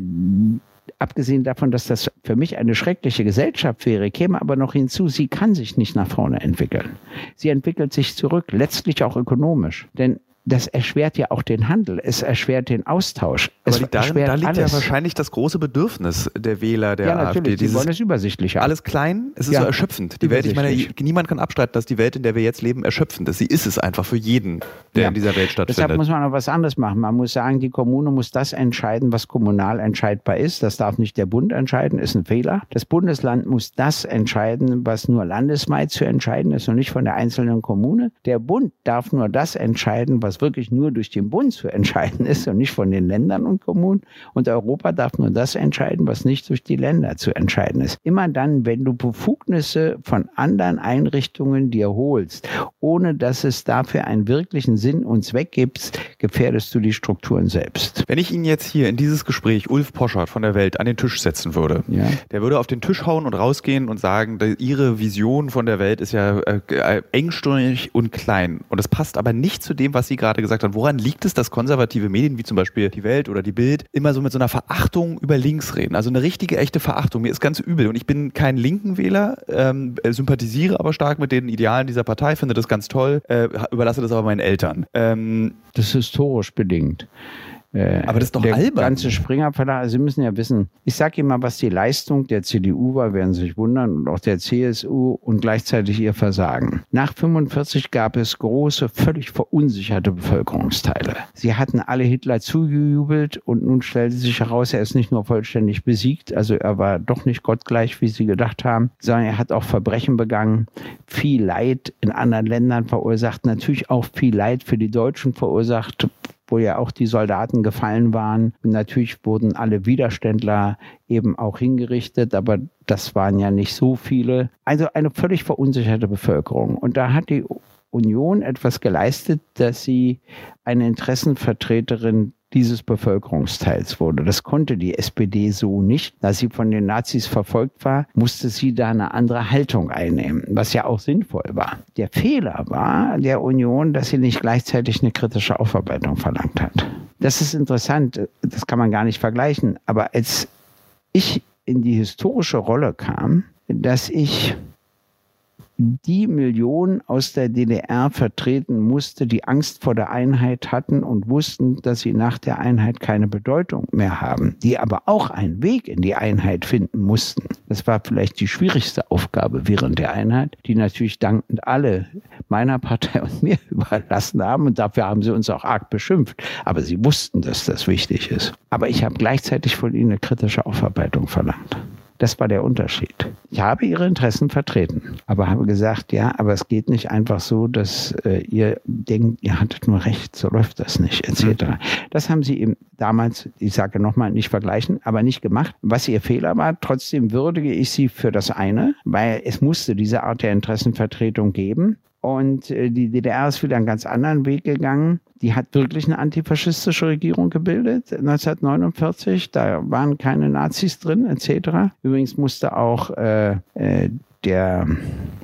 abgesehen davon, dass das für mich eine schreckliche Gesellschaft wäre, käme aber noch hinzu, sie kann sich nicht nach vorne entwickeln. Sie entwickelt sich zurück, letztlich auch ökonomisch. Denn das erschwert ja auch den Handel, es erschwert den Austausch. Es Aber darin, da liegt alles. ja wahrscheinlich das große Bedürfnis der Wähler der ja, AfD. Sie wollen es übersichtlich haben. Alles klein, es ist ja, so erschöpfend. Die Welt, ich meine, niemand kann abstreiten, dass die Welt, in der wir jetzt leben, erschöpfend ist. Sie ist es einfach für jeden, der ja. in dieser Welt stattfindet. Deshalb muss man noch was anderes machen. Man muss sagen, die Kommune muss das entscheiden, was kommunal entscheidbar ist. Das darf nicht der Bund entscheiden, ist ein Fehler. Das Bundesland muss das entscheiden, was nur landesweit zu entscheiden ist und nicht von der einzelnen Kommune. Der Bund darf nur das entscheiden, was wirklich nur durch den Bund zu entscheiden ist und nicht von den Ländern und Kommunen. Und Europa darf nur das entscheiden, was nicht durch die Länder zu entscheiden ist. Immer dann, wenn du Befugnisse von anderen Einrichtungen dir holst, ohne dass es dafür einen wirklichen Sinn und Zweck gibt, gefährdest du die Strukturen selbst. Wenn ich Ihnen jetzt hier in dieses Gespräch Ulf Poschert von der Welt an den Tisch setzen würde, ja. der würde auf den Tisch hauen und rausgehen und sagen, Ihre Vision von der Welt ist ja äh, engstirnig und klein. Und das passt aber nicht zu dem, was Sie gerade gesagt haben. Woran liegt es, dass konservative Medien wie zum Beispiel die Welt oder die Bild immer so mit so einer Verachtung über links reden? Also eine richtige, echte Verachtung. Mir ist ganz übel. Und ich bin kein linken Wähler, ähm, sympathisiere aber stark mit den Idealen dieser Partei, finde das ganz toll, äh, überlasse das aber meinen Eltern. Ähm, das ist historisch bedingt. Äh, aber das ist doch der albern. ganze Springer Verlag, also Sie müssen ja wissen, ich sage Ihnen mal, was die Leistung der CDU war, werden Sie sich wundern, und auch der CSU und gleichzeitig ihr Versagen. Nach 45 gab es große, völlig verunsicherte Bevölkerungsteile. Sie hatten alle Hitler zugejubelt und nun stellte sich heraus, er ist nicht nur vollständig besiegt, also er war doch nicht gottgleich, wie sie gedacht haben, sondern er hat auch Verbrechen begangen, viel Leid in anderen Ländern verursacht, natürlich auch viel Leid für die Deutschen verursacht, wo ja auch die Soldaten gefallen waren. Natürlich wurden alle Widerständler eben auch hingerichtet, aber das waren ja nicht so viele. Also eine völlig verunsicherte Bevölkerung. Und da hat die Union etwas geleistet, dass sie eine Interessenvertreterin dieses Bevölkerungsteils wurde. Das konnte die SPD so nicht. Da sie von den Nazis verfolgt war, musste sie da eine andere Haltung einnehmen, was ja auch sinnvoll war. Der Fehler war der Union, dass sie nicht gleichzeitig eine kritische Aufarbeitung verlangt hat. Das ist interessant, das kann man gar nicht vergleichen. Aber als ich in die historische Rolle kam, dass ich die Millionen aus der DDR vertreten musste, die Angst vor der Einheit hatten und wussten, dass sie nach der Einheit keine Bedeutung mehr haben, die aber auch einen Weg in die Einheit finden mussten. Das war vielleicht die schwierigste Aufgabe während der Einheit, die natürlich dankend alle meiner Partei und mir <laughs> überlassen haben und dafür haben sie uns auch arg beschimpft. Aber sie wussten, dass das wichtig ist. Aber ich habe gleichzeitig von ihnen eine kritische Aufarbeitung verlangt. Das war der Unterschied. Ich habe ihre Interessen vertreten, aber habe gesagt, ja, aber es geht nicht einfach so, dass äh, ihr denkt, ihr hattet nur recht, so läuft das nicht, etc. Mhm. Das haben sie eben damals, ich sage nochmal, nicht vergleichen, aber nicht gemacht. Was ihr Fehler war, trotzdem würdige ich sie für das eine, weil es musste diese Art der Interessenvertretung geben. Und äh, die DDR ist wieder einen ganz anderen Weg gegangen. Die hat wirklich eine antifaschistische Regierung gebildet 1949. Da waren keine Nazis drin etc. Übrigens musste auch äh, äh, der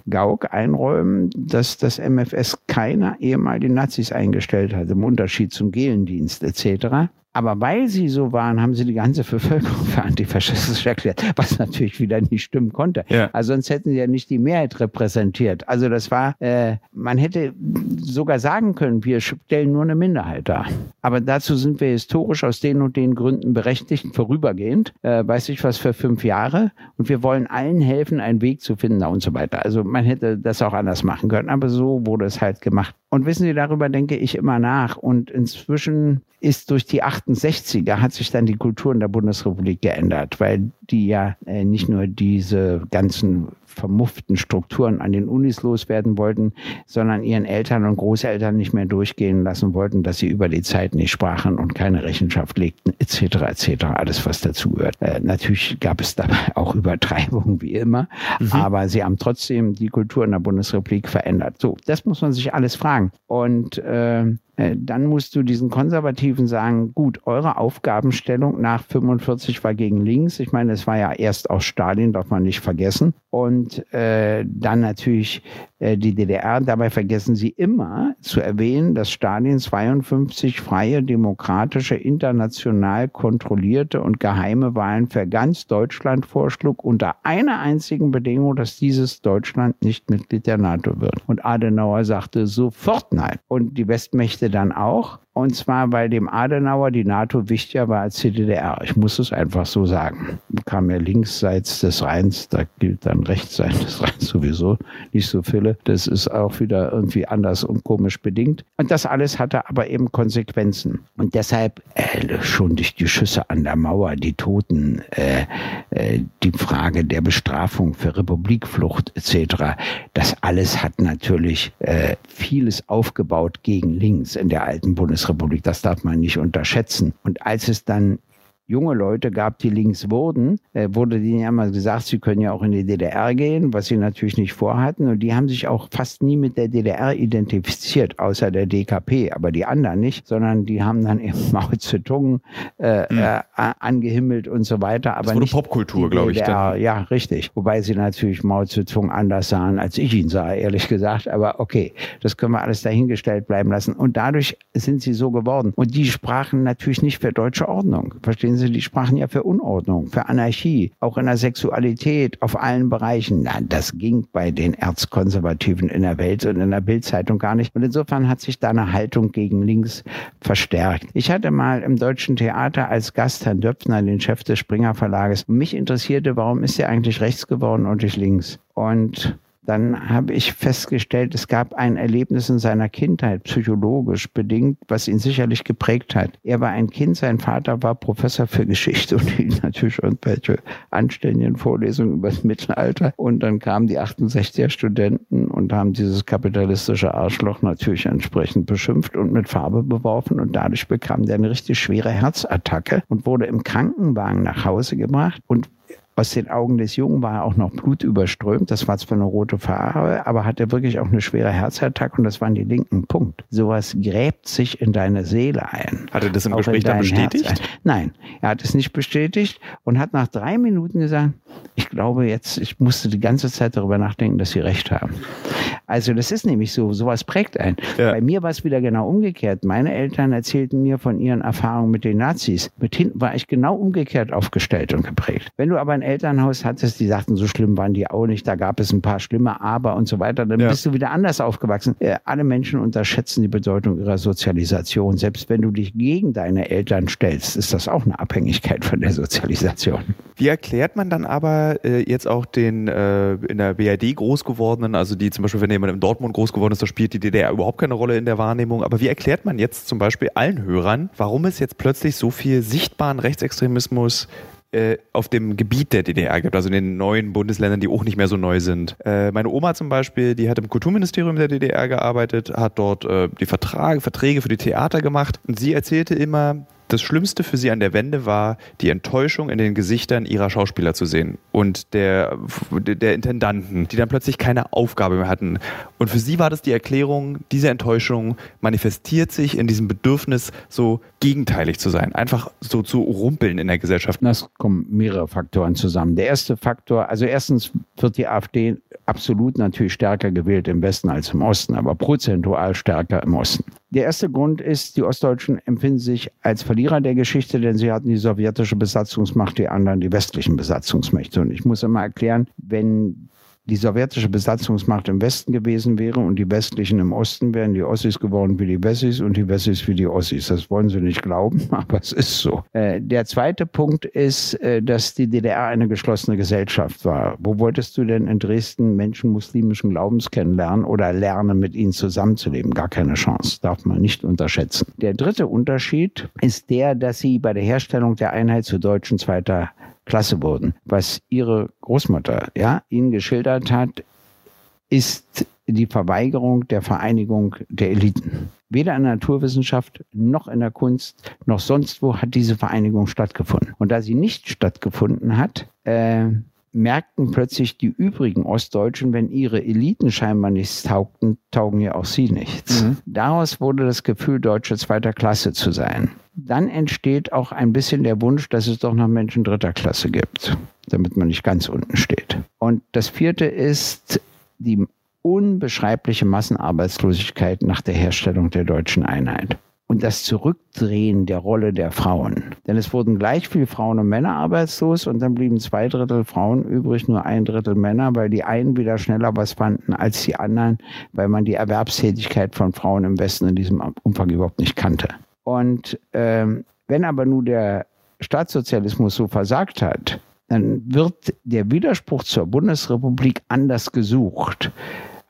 Gauck einräumen, dass das MFS keine ehemaligen Nazis eingestellt hat, im Unterschied zum Gelendienst etc. Aber weil sie so waren, haben sie die ganze Bevölkerung für antifaschistisch erklärt, was natürlich wieder nicht stimmen konnte. Ja. Also sonst hätten sie ja nicht die Mehrheit repräsentiert. Also das war, äh, man hätte sogar sagen können, wir stellen nur eine Minderheit dar. Aber dazu sind wir historisch aus den und den Gründen berechtigt, vorübergehend, äh, weiß ich was, für fünf Jahre. Und wir wollen allen helfen, einen Weg zu finden und so weiter. Also man hätte das auch anders machen können, aber so wurde es halt gemacht. Und wissen Sie, darüber denke ich immer nach. Und inzwischen ist durch die 68er hat sich dann die Kultur in der Bundesrepublik geändert, weil die ja äh, nicht nur diese ganzen vermufften Strukturen an den Unis loswerden wollten, sondern ihren Eltern und Großeltern nicht mehr durchgehen lassen wollten, dass sie über die Zeit nicht sprachen und keine Rechenschaft legten, etc., etc., alles, was dazugehört. Äh, natürlich gab es dabei <laughs> auch Übertreibungen, wie immer, mhm. aber sie haben trotzdem die Kultur in der Bundesrepublik verändert. So, das muss man sich alles fragen. Und äh, äh, dann musst du diesen Konservativen sagen, gut, eure Aufgabenstellung nach 45 war gegen links. Ich meine, es war ja erst auch Stalin, darf man nicht vergessen. Und äh, dann natürlich äh, die DDR. Dabei vergessen sie immer zu erwähnen, dass Stalin 52 freie, demokratische, international kontrollierte und geheime Wahlen für ganz Deutschland vorschlug, unter einer einzigen Bedingung, dass dieses Deutschland nicht Mitglied der NATO wird. Und Adenauer sagte sofort nein. Und die Westmächte dann auch. Und zwar, weil dem Adenauer die NATO wichtiger war als die DDR. Ich muss es einfach so sagen. Kam ja linksseits des Rheins, da gilt dann rechtsseits des Rheins sowieso nicht so viele. Das ist auch wieder irgendwie anders und komisch bedingt. Und das alles hatte aber eben Konsequenzen. Und deshalb äh, schon durch die Schüsse an der Mauer, die Toten, äh, äh, die Frage der Bestrafung für Republikflucht etc. Das alles hat natürlich äh, vieles aufgebaut gegen links in der alten. Bundesrepublik. Das darf man nicht unterschätzen. Und als es dann junge Leute gab, die links wurden, äh, wurde denen ja mal gesagt, sie können ja auch in die DDR gehen, was sie natürlich nicht vorhatten. Und die haben sich auch fast nie mit der DDR identifiziert, außer der DKP, aber die anderen nicht, sondern die haben dann <laughs> eben Mao Zedong äh, mhm. äh, angehimmelt und so weiter. Aber das wurde Popkultur, glaube ich. Dann. Ja, richtig. Wobei sie natürlich Mao Zedong anders sahen, als ich ihn sah, ehrlich gesagt. Aber okay, das können wir alles dahingestellt bleiben lassen. Und dadurch sind sie so geworden. Und die sprachen natürlich nicht für deutsche Ordnung. Verstehen Sie, die sprachen ja für Unordnung, für Anarchie, auch in der Sexualität, auf allen Bereichen. Nein, das ging bei den Erzkonservativen in der Welt und in der Bildzeitung gar nicht. Und insofern hat sich da eine Haltung gegen links verstärkt. Ich hatte mal im Deutschen Theater als Gast Herrn Döpfner, den Chef des Springer Verlages. Mich interessierte, warum ist er eigentlich rechts geworden und nicht links? Und dann habe ich festgestellt, es gab ein Erlebnis in seiner Kindheit, psychologisch bedingt, was ihn sicherlich geprägt hat. Er war ein Kind, sein Vater war Professor für Geschichte und hielt natürlich irgendwelche anständigen Vorlesungen über das Mittelalter. Und dann kamen die 68er Studenten und haben dieses kapitalistische Arschloch natürlich entsprechend beschimpft und mit Farbe beworfen. Und dadurch bekam der eine richtig schwere Herzattacke und wurde im Krankenwagen nach Hause gebracht und aus den Augen des Jungen war auch noch Blut überströmt. Das war zwar eine rote Farbe, aber hatte wirklich auch eine schwere Herzattacke und das waren die linken Punkt. Sowas gräbt sich in deine Seele ein. Hat er das im auch Gespräch dann bestätigt? Nein, er hat es nicht bestätigt und hat nach drei Minuten gesagt, ich glaube jetzt, ich musste die ganze Zeit darüber nachdenken, dass Sie recht haben. Also das ist nämlich so, sowas prägt einen. Ja. Bei mir war es wieder genau umgekehrt. Meine Eltern erzählten mir von ihren Erfahrungen mit den Nazis. Mit hinten war ich genau umgekehrt aufgestellt und geprägt. Wenn du aber ein Elternhaus hattest, die sagten, so schlimm waren die auch nicht, da gab es ein paar schlimme Aber und so weiter, dann ja. bist du wieder anders aufgewachsen. Äh, alle Menschen unterschätzen die Bedeutung ihrer Sozialisation. Selbst wenn du dich gegen deine Eltern stellst, ist das auch eine Abhängigkeit von der Sozialisation. Wie erklärt man dann aber äh, jetzt auch den äh, in der BRD groß gewordenen, also die zum Beispiel, wenn jemand in Dortmund groß geworden ist, da spielt die DDR überhaupt keine Rolle in der Wahrnehmung. Aber wie erklärt man jetzt zum Beispiel allen Hörern, warum es jetzt plötzlich so viel sichtbaren Rechtsextremismus äh, auf dem Gebiet der DDR gibt, also in den neuen Bundesländern, die auch nicht mehr so neu sind. Äh, meine Oma zum Beispiel, die hat im Kulturministerium der DDR gearbeitet, hat dort äh, die Vertrag, Verträge für die Theater gemacht und sie erzählte immer, das Schlimmste für sie an der Wende war, die Enttäuschung in den Gesichtern ihrer Schauspieler zu sehen und der, der Intendanten, die dann plötzlich keine Aufgabe mehr hatten. Und für sie war das die Erklärung, diese Enttäuschung manifestiert sich in diesem Bedürfnis, so gegenteilig zu sein, einfach so zu rumpeln in der Gesellschaft. Das kommen mehrere Faktoren zusammen. Der erste Faktor, also erstens wird die AfD absolut natürlich stärker gewählt im Westen als im Osten, aber prozentual stärker im Osten. Der erste Grund ist, die Ostdeutschen empfinden sich als Verlierer der Geschichte, denn sie hatten die sowjetische Besatzungsmacht, die anderen die westlichen Besatzungsmächte. Und ich muss immer erklären, wenn die sowjetische Besatzungsmacht im Westen gewesen wäre und die westlichen im Osten, wären die Ossis geworden wie die Wessis und die Wessis wie die Ossis. Das wollen sie nicht glauben, <laughs> aber es ist so. Äh, der zweite Punkt ist, äh, dass die DDR eine geschlossene Gesellschaft war. Wo wolltest du denn in Dresden Menschen muslimischen Glaubens kennenlernen oder lernen, mit ihnen zusammenzuleben? Gar keine Chance. Darf man nicht unterschätzen. Der dritte Unterschied ist der, dass sie bei der Herstellung der Einheit zu Deutschen zweiter Klasse wurden. Was ihre Großmutter ja, ihnen geschildert hat, ist die Verweigerung der Vereinigung der Eliten. Weder in der Naturwissenschaft noch in der Kunst noch sonst wo hat diese Vereinigung stattgefunden. Und da sie nicht stattgefunden hat, äh, merkten plötzlich die übrigen Ostdeutschen, wenn ihre Eliten scheinbar nichts taugten, taugen ja auch sie nichts. Mhm. Daraus wurde das Gefühl, Deutsche zweiter Klasse zu sein. Dann entsteht auch ein bisschen der Wunsch, dass es doch noch Menschen dritter Klasse gibt, damit man nicht ganz unten steht. Und das vierte ist die unbeschreibliche Massenarbeitslosigkeit nach der Herstellung der deutschen Einheit und das Zurückdrehen der Rolle der Frauen. Denn es wurden gleich viel Frauen und Männer arbeitslos und dann blieben zwei Drittel Frauen übrig, nur ein Drittel Männer, weil die einen wieder schneller was fanden als die anderen, weil man die Erwerbstätigkeit von Frauen im Westen in diesem Umfang überhaupt nicht kannte. Und ähm, wenn aber nun der Staatssozialismus so versagt hat, dann wird der Widerspruch zur Bundesrepublik anders gesucht.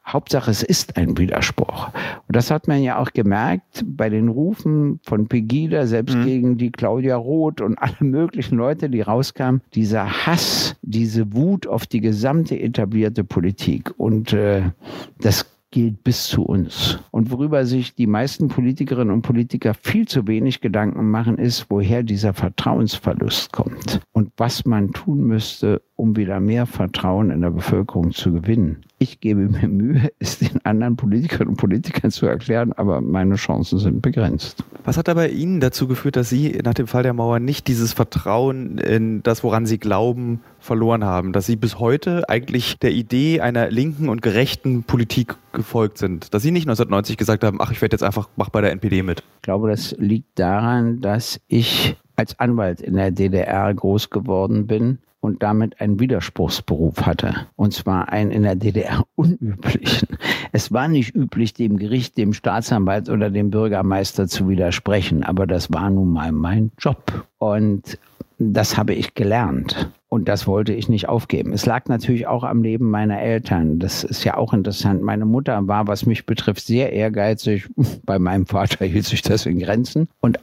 Hauptsache, es ist ein Widerspruch. Und das hat man ja auch gemerkt bei den Rufen von Pegida, selbst mhm. gegen die Claudia Roth und alle möglichen Leute, die rauskamen. Dieser Hass, diese Wut auf die gesamte etablierte Politik. Und äh, das gilt bis zu uns. Und worüber sich die meisten Politikerinnen und Politiker viel zu wenig Gedanken machen, ist, woher dieser Vertrauensverlust kommt und was man tun müsste, um wieder mehr Vertrauen in der Bevölkerung zu gewinnen. Ich gebe mir <laughs> Mühe, es den anderen Politikerinnen und Politikern zu erklären, aber meine Chancen sind begrenzt. Was hat aber Ihnen dazu geführt, dass Sie nach dem Fall der Mauer nicht dieses Vertrauen in das, woran Sie glauben, verloren haben? Dass Sie bis heute eigentlich der Idee einer linken und gerechten Politik gefolgt sind? Dass Sie nicht 1990 gesagt haben, ach, ich werde jetzt einfach, mach bei der NPD mit? Ich glaube, das liegt daran, dass ich als Anwalt in der DDR groß geworden bin und damit einen Widerspruchsberuf hatte. Und zwar einen in der DDR <laughs> unüblichen. Es war nicht üblich, dem Gericht, dem Staatsanwalt oder dem Bürgermeister zu widersprechen, aber das war nun mal mein Job. Und das habe ich gelernt. Und das wollte ich nicht aufgeben. Es lag natürlich auch am Leben meiner Eltern. Das ist ja auch interessant. Meine Mutter war, was mich betrifft, sehr ehrgeizig. <laughs> Bei meinem Vater hielt sich das in Grenzen. Und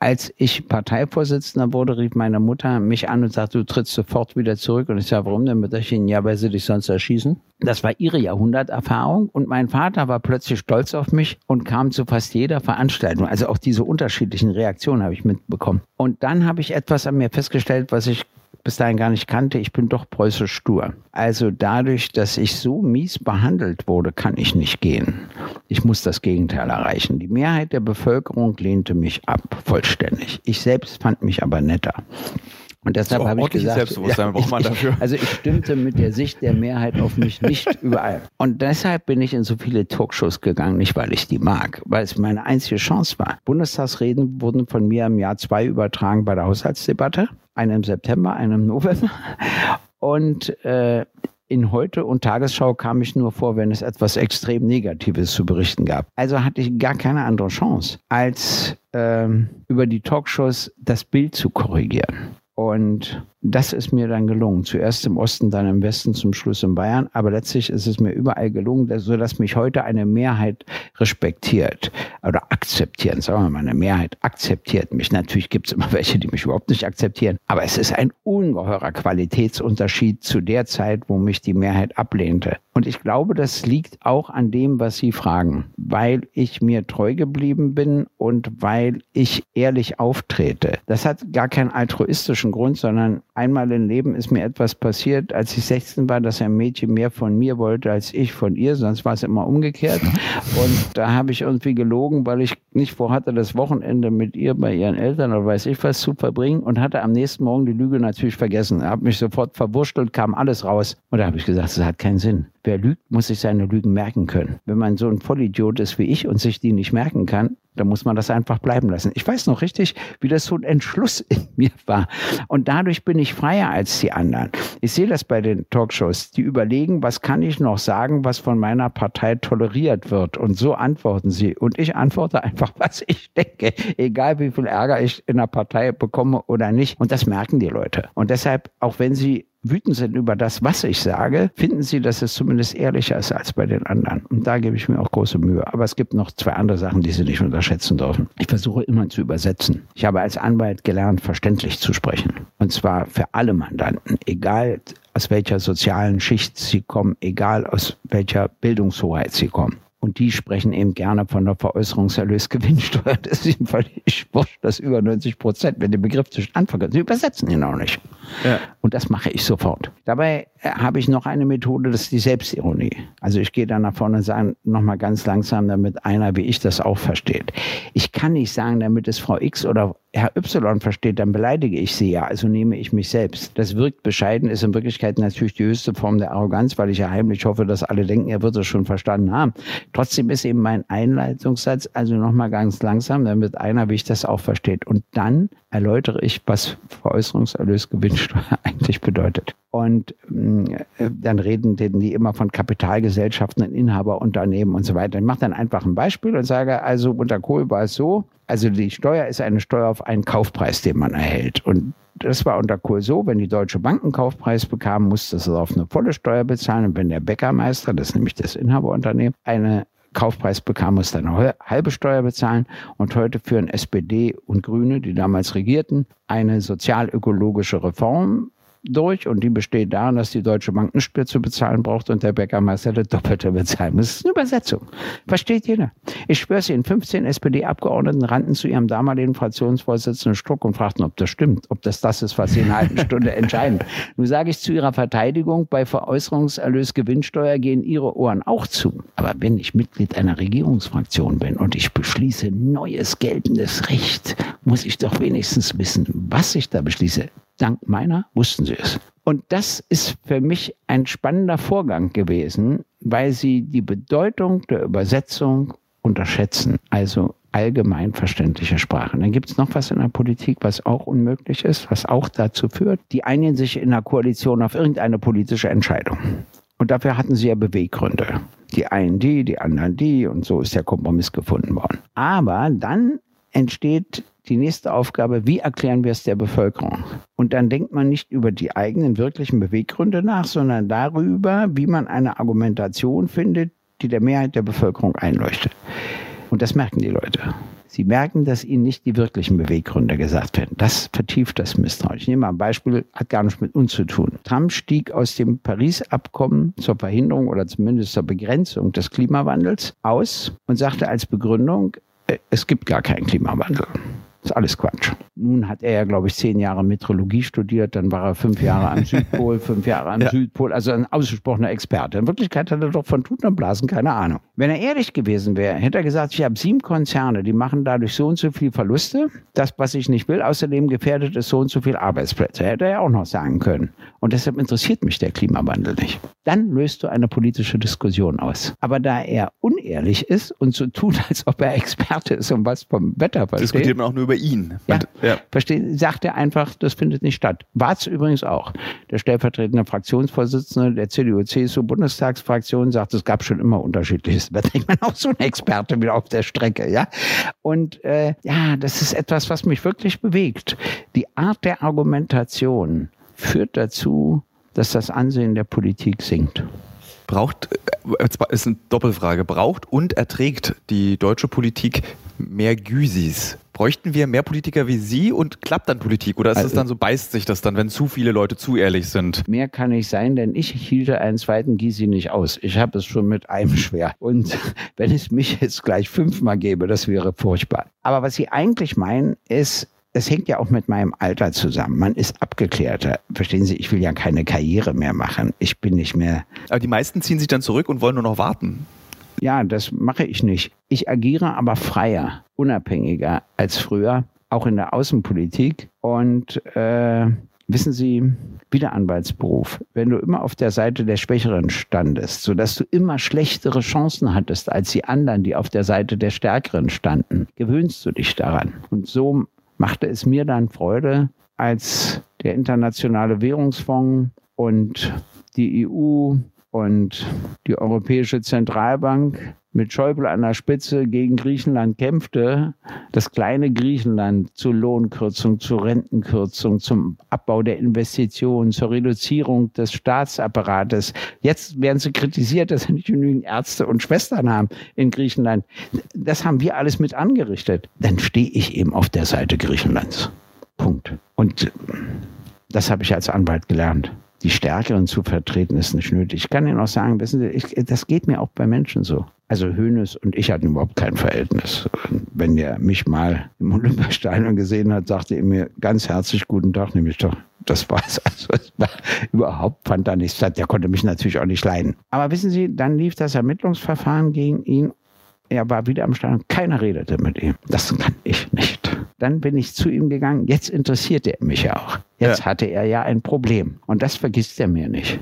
als ich Parteivorsitzender wurde, rief meine Mutter mich an und sagte, du trittst sofort wieder zurück. Und ich sage, warum denn, Mütterchen? Ja, weil sie dich sonst erschießen. Das war ihre Jahrhunderterfahrung. Und mein Vater war plötzlich stolz auf mich und kam zu fast jeder Veranstaltung. Also auch diese unterschiedlichen Reaktionen habe ich mitbekommen. Und dann habe ich etwas an mir festgestellt, was ich bis dahin gar nicht kannte, ich bin doch preußisch stur. Also dadurch, dass ich so mies behandelt wurde, kann ich nicht gehen. Ich muss das Gegenteil erreichen. Die Mehrheit der Bevölkerung lehnte mich ab, vollständig. Ich selbst fand mich aber netter. Und deshalb habe ich gesagt, Selbstbewusstsein <laughs> braucht man dafür. also ich stimmte mit der Sicht der Mehrheit auf mich nicht <laughs> überall. Und deshalb bin ich in so viele Talkshows gegangen, nicht weil ich die mag, weil es meine einzige Chance war. Bundestagsreden wurden von mir im Jahr zwei übertragen bei der Haushaltsdebatte, eine im September, eine im November. Und äh, in Heute und Tagesschau kam ich nur vor, wenn es etwas extrem Negatives zu berichten gab. Also hatte ich gar keine andere Chance, als ähm, über die Talkshows das Bild zu korrigieren. Und das ist mir dann gelungen. Zuerst im Osten, dann im Westen, zum Schluss in Bayern. Aber letztlich ist es mir überall gelungen, sodass mich heute eine Mehrheit respektiert oder akzeptiert. Sagen wir mal, eine Mehrheit akzeptiert mich. Natürlich gibt es immer <laughs> welche, die mich überhaupt nicht akzeptieren. Aber es ist ein ungeheurer Qualitätsunterschied zu der Zeit, wo mich die Mehrheit ablehnte. Und ich glaube, das liegt auch an dem, was Sie fragen, weil ich mir treu geblieben bin und weil ich ehrlich auftrete. Das hat gar keinen altruistischen Grund, sondern einmal im Leben ist mir etwas passiert, als ich 16 war, dass ein Mädchen mehr von mir wollte als ich von ihr, sonst war es immer umgekehrt. Und da habe ich irgendwie gelogen, weil ich nicht vorhatte, das Wochenende mit ihr bei ihren Eltern oder weiß ich was zu verbringen und hatte am nächsten Morgen die Lüge natürlich vergessen. Er hat mich sofort verwurschtelt, kam alles raus. Und da habe ich gesagt, das hat keinen Sinn. Wer lügt, muss sich seine Lügen merken können. Wenn man so ein Vollidiot ist wie ich und sich die nicht merken kann, da muss man das einfach bleiben lassen. Ich weiß noch richtig, wie das so ein Entschluss <laughs> in mir war. Und dadurch bin ich freier als die anderen. Ich sehe das bei den Talkshows. Die überlegen, was kann ich noch sagen, was von meiner Partei toleriert wird. Und so antworten sie. Und ich antworte einfach, <laughs> was ich denke. Egal wie viel Ärger ich in der Partei bekomme oder nicht. Und das merken die Leute. Und deshalb, auch wenn sie wütend sind über das, was ich sage, finden sie, dass es zumindest ehrlicher ist als bei den anderen. Und da gebe ich mir auch große Mühe. Aber es gibt noch zwei andere Sachen, die Sie nicht unterschätzen dürfen. Ich versuche immer zu übersetzen. Ich habe als Anwalt gelernt, verständlich zu sprechen. Und zwar für alle Mandanten, egal aus welcher sozialen Schicht sie kommen, egal aus welcher Bildungshoheit sie kommen. Und die sprechen eben gerne von der Veräußerungserlösgewinnsteuer. <laughs> Das ist völlig wurscht, dass über 90 Prozent, wenn der Begriff zwischen anfangen, sie übersetzen ihn auch nicht. Ja. Und das mache ich sofort. Dabei äh, habe ich noch eine Methode, das ist die Selbstironie. Also ich gehe dann nach vorne und sage nochmal ganz langsam, damit einer wie ich das auch versteht. Ich kann nicht sagen, damit es Frau X oder Herr Y versteht, dann beleidige ich sie ja, also nehme ich mich selbst. Das wirkt bescheiden, ist in Wirklichkeit natürlich die höchste Form der Arroganz, weil ich ja heimlich hoffe, dass alle denken, er wird es schon verstanden haben. Trotzdem ist eben mein Einleitungssatz, also nochmal ganz langsam, damit einer wie ich das auch versteht. Und dann erläutere ich, was Veräußerungserlösgewinnsteuer <laughs> eigentlich bedeutet. Und äh, dann reden die immer von Kapitalgesellschaften Inhaberunternehmen und so weiter. Ich mache dann einfach ein Beispiel und sage, also unter Kohl war es so, also die Steuer ist eine Steuer auf einen Kaufpreis, den man erhält. Und das war unter Kohl so, wenn die Deutsche Bank einen Kaufpreis bekam, musste es auf eine volle Steuer bezahlen. Und wenn der Bäckermeister, das ist nämlich das Inhaberunternehmen, eine Kaufpreis bekam, musste eine halbe Steuer bezahlen. Und heute führen SPD und Grüne, die damals regierten, eine sozialökologische Reform durch und die besteht darin, dass die Deutsche Bank nicht mehr zu bezahlen braucht und der Bäckermeister das Doppelte bezahlen muss. Das ist eine Übersetzung. Versteht jeder. Ich schwöre Ihnen, 15 SPD-Abgeordneten rannten zu ihrem damaligen Fraktionsvorsitzenden Struck und fragten, ob das stimmt, ob das das ist, was sie in einer halben Stunde entscheiden. <laughs> Nun sage ich zu Ihrer Verteidigung, bei Veräußerungserlös Gewinnsteuer gehen Ihre Ohren auch zu. Aber wenn ich Mitglied einer Regierungsfraktion bin und ich beschließe neues geltendes Recht, muss ich doch wenigstens wissen, was ich da beschließe. Dank meiner wussten sie es. Und das ist für mich ein spannender Vorgang gewesen, weil sie die Bedeutung der Übersetzung unterschätzen. Also allgemein verständliche Sprache. Dann gibt es noch was in der Politik, was auch unmöglich ist, was auch dazu führt. Die einigen sich in der Koalition auf irgendeine politische Entscheidung. Und dafür hatten sie ja Beweggründe. Die einen die, die anderen die und so ist der Kompromiss gefunden worden. Aber dann entsteht die nächste Aufgabe, wie erklären wir es der Bevölkerung? Und dann denkt man nicht über die eigenen wirklichen Beweggründe nach, sondern darüber, wie man eine Argumentation findet, die der Mehrheit der Bevölkerung einleuchtet. Und das merken die Leute. Sie merken, dass ihnen nicht die wirklichen Beweggründe gesagt werden. Das vertieft das Misstrauen. Ich nehme mal ein Beispiel, hat gar nichts mit uns zu tun. Trump stieg aus dem Paris-Abkommen zur Verhinderung oder zumindest zur Begrenzung des Klimawandels aus und sagte als Begründung, äh, es gibt gar keinen Klimawandel. Ist alles Quatsch. Nun hat er ja, glaube ich, zehn Jahre Metrologie studiert, dann war er fünf Jahre am <laughs> Südpol, fünf Jahre am ja. Südpol, also ein ausgesprochener Experte. In Wirklichkeit hat er doch von Tuten und Blasen keine Ahnung. Wenn er ehrlich gewesen wäre, hätte er gesagt, ich habe sieben Konzerne, die machen dadurch so und so viel Verluste. Das, was ich nicht will, außerdem gefährdet es so und so viel Arbeitsplätze. Hätte er ja auch noch sagen können. Und deshalb interessiert mich der Klimawandel nicht. Dann löst du eine politische Diskussion aus. Aber da er unehrlich ist und so tut, als ob er Experte ist und was vom Wetter versteht. Diskutiert man auch nur über ihn. Ja, und, ja. Versteht, sagt er einfach, das findet nicht statt. War es übrigens auch. Der stellvertretende Fraktionsvorsitzende der CDU-CSU-Bundestagsfraktion sagt, es gab schon immer unterschiedliches Wetter. Ich meine, auch so ein Experte wieder auf der Strecke. ja. Und äh, ja, das ist etwas, was mich wirklich bewegt. Die Art der Argumentation führt dazu, dass das Ansehen der Politik sinkt. Braucht, äh, ist eine Doppelfrage, braucht und erträgt die deutsche Politik mehr Güsis? Bräuchten wir mehr Politiker wie Sie und klappt dann Politik? Oder ist also, es dann so, beißt sich das dann, wenn zu viele Leute zu ehrlich sind? Mehr kann ich sein, denn ich hielte einen zweiten Gysi nicht aus. Ich habe es schon mit einem <laughs> schwer. Und wenn es mich jetzt gleich fünfmal gäbe, das wäre furchtbar. Aber was Sie eigentlich meinen, ist, es hängt ja auch mit meinem Alter zusammen. Man ist abgeklärter. Verstehen Sie, ich will ja keine Karriere mehr machen. Ich bin nicht mehr. Aber die meisten ziehen sich dann zurück und wollen nur noch warten. Ja, das mache ich nicht. Ich agiere aber freier, unabhängiger als früher, auch in der Außenpolitik. Und äh, wissen Sie, wieder Anwaltsberuf, wenn du immer auf der Seite der Schwächeren standest, sodass du immer schlechtere Chancen hattest als die anderen, die auf der Seite der Stärkeren standen, gewöhnst du dich daran. Und so machte es mir dann Freude, als der Internationale Währungsfonds und die EU und die Europäische Zentralbank mit Schäuble an der Spitze gegen Griechenland kämpfte, das kleine Griechenland zur Lohnkürzung, zur Rentenkürzung, zum Abbau der Investitionen, zur Reduzierung des Staatsapparates. Jetzt werden sie kritisiert, dass sie nicht genügend Ärzte und Schwestern haben in Griechenland. Das haben wir alles mit angerichtet. Dann stehe ich eben auf der Seite Griechenlands. Punkt. Und das habe ich als Anwalt gelernt die Stärkeren zu vertreten, ist nicht nötig. Ich kann Ihnen auch sagen, wissen Sie, ich, das geht mir auch bei Menschen so. Also Hönes und ich hatten überhaupt kein Verhältnis. Wenn er mich mal im Olympiastadion <laughs> gesehen hat, sagte er mir ganz herzlich guten Tag, nämlich doch, das war's. <laughs> Also es war überhaupt fand er nichts statt. Der konnte mich natürlich auch nicht leiden. Aber wissen Sie, dann lief das Ermittlungsverfahren gegen ihn. Er war wieder am Stadion. Keiner redete mit ihm. Das kann ich nicht. Dann bin ich zu ihm gegangen. Jetzt interessierte er mich ja auch. Jetzt ja. hatte er ja ein Problem. Und das vergisst er mir nicht.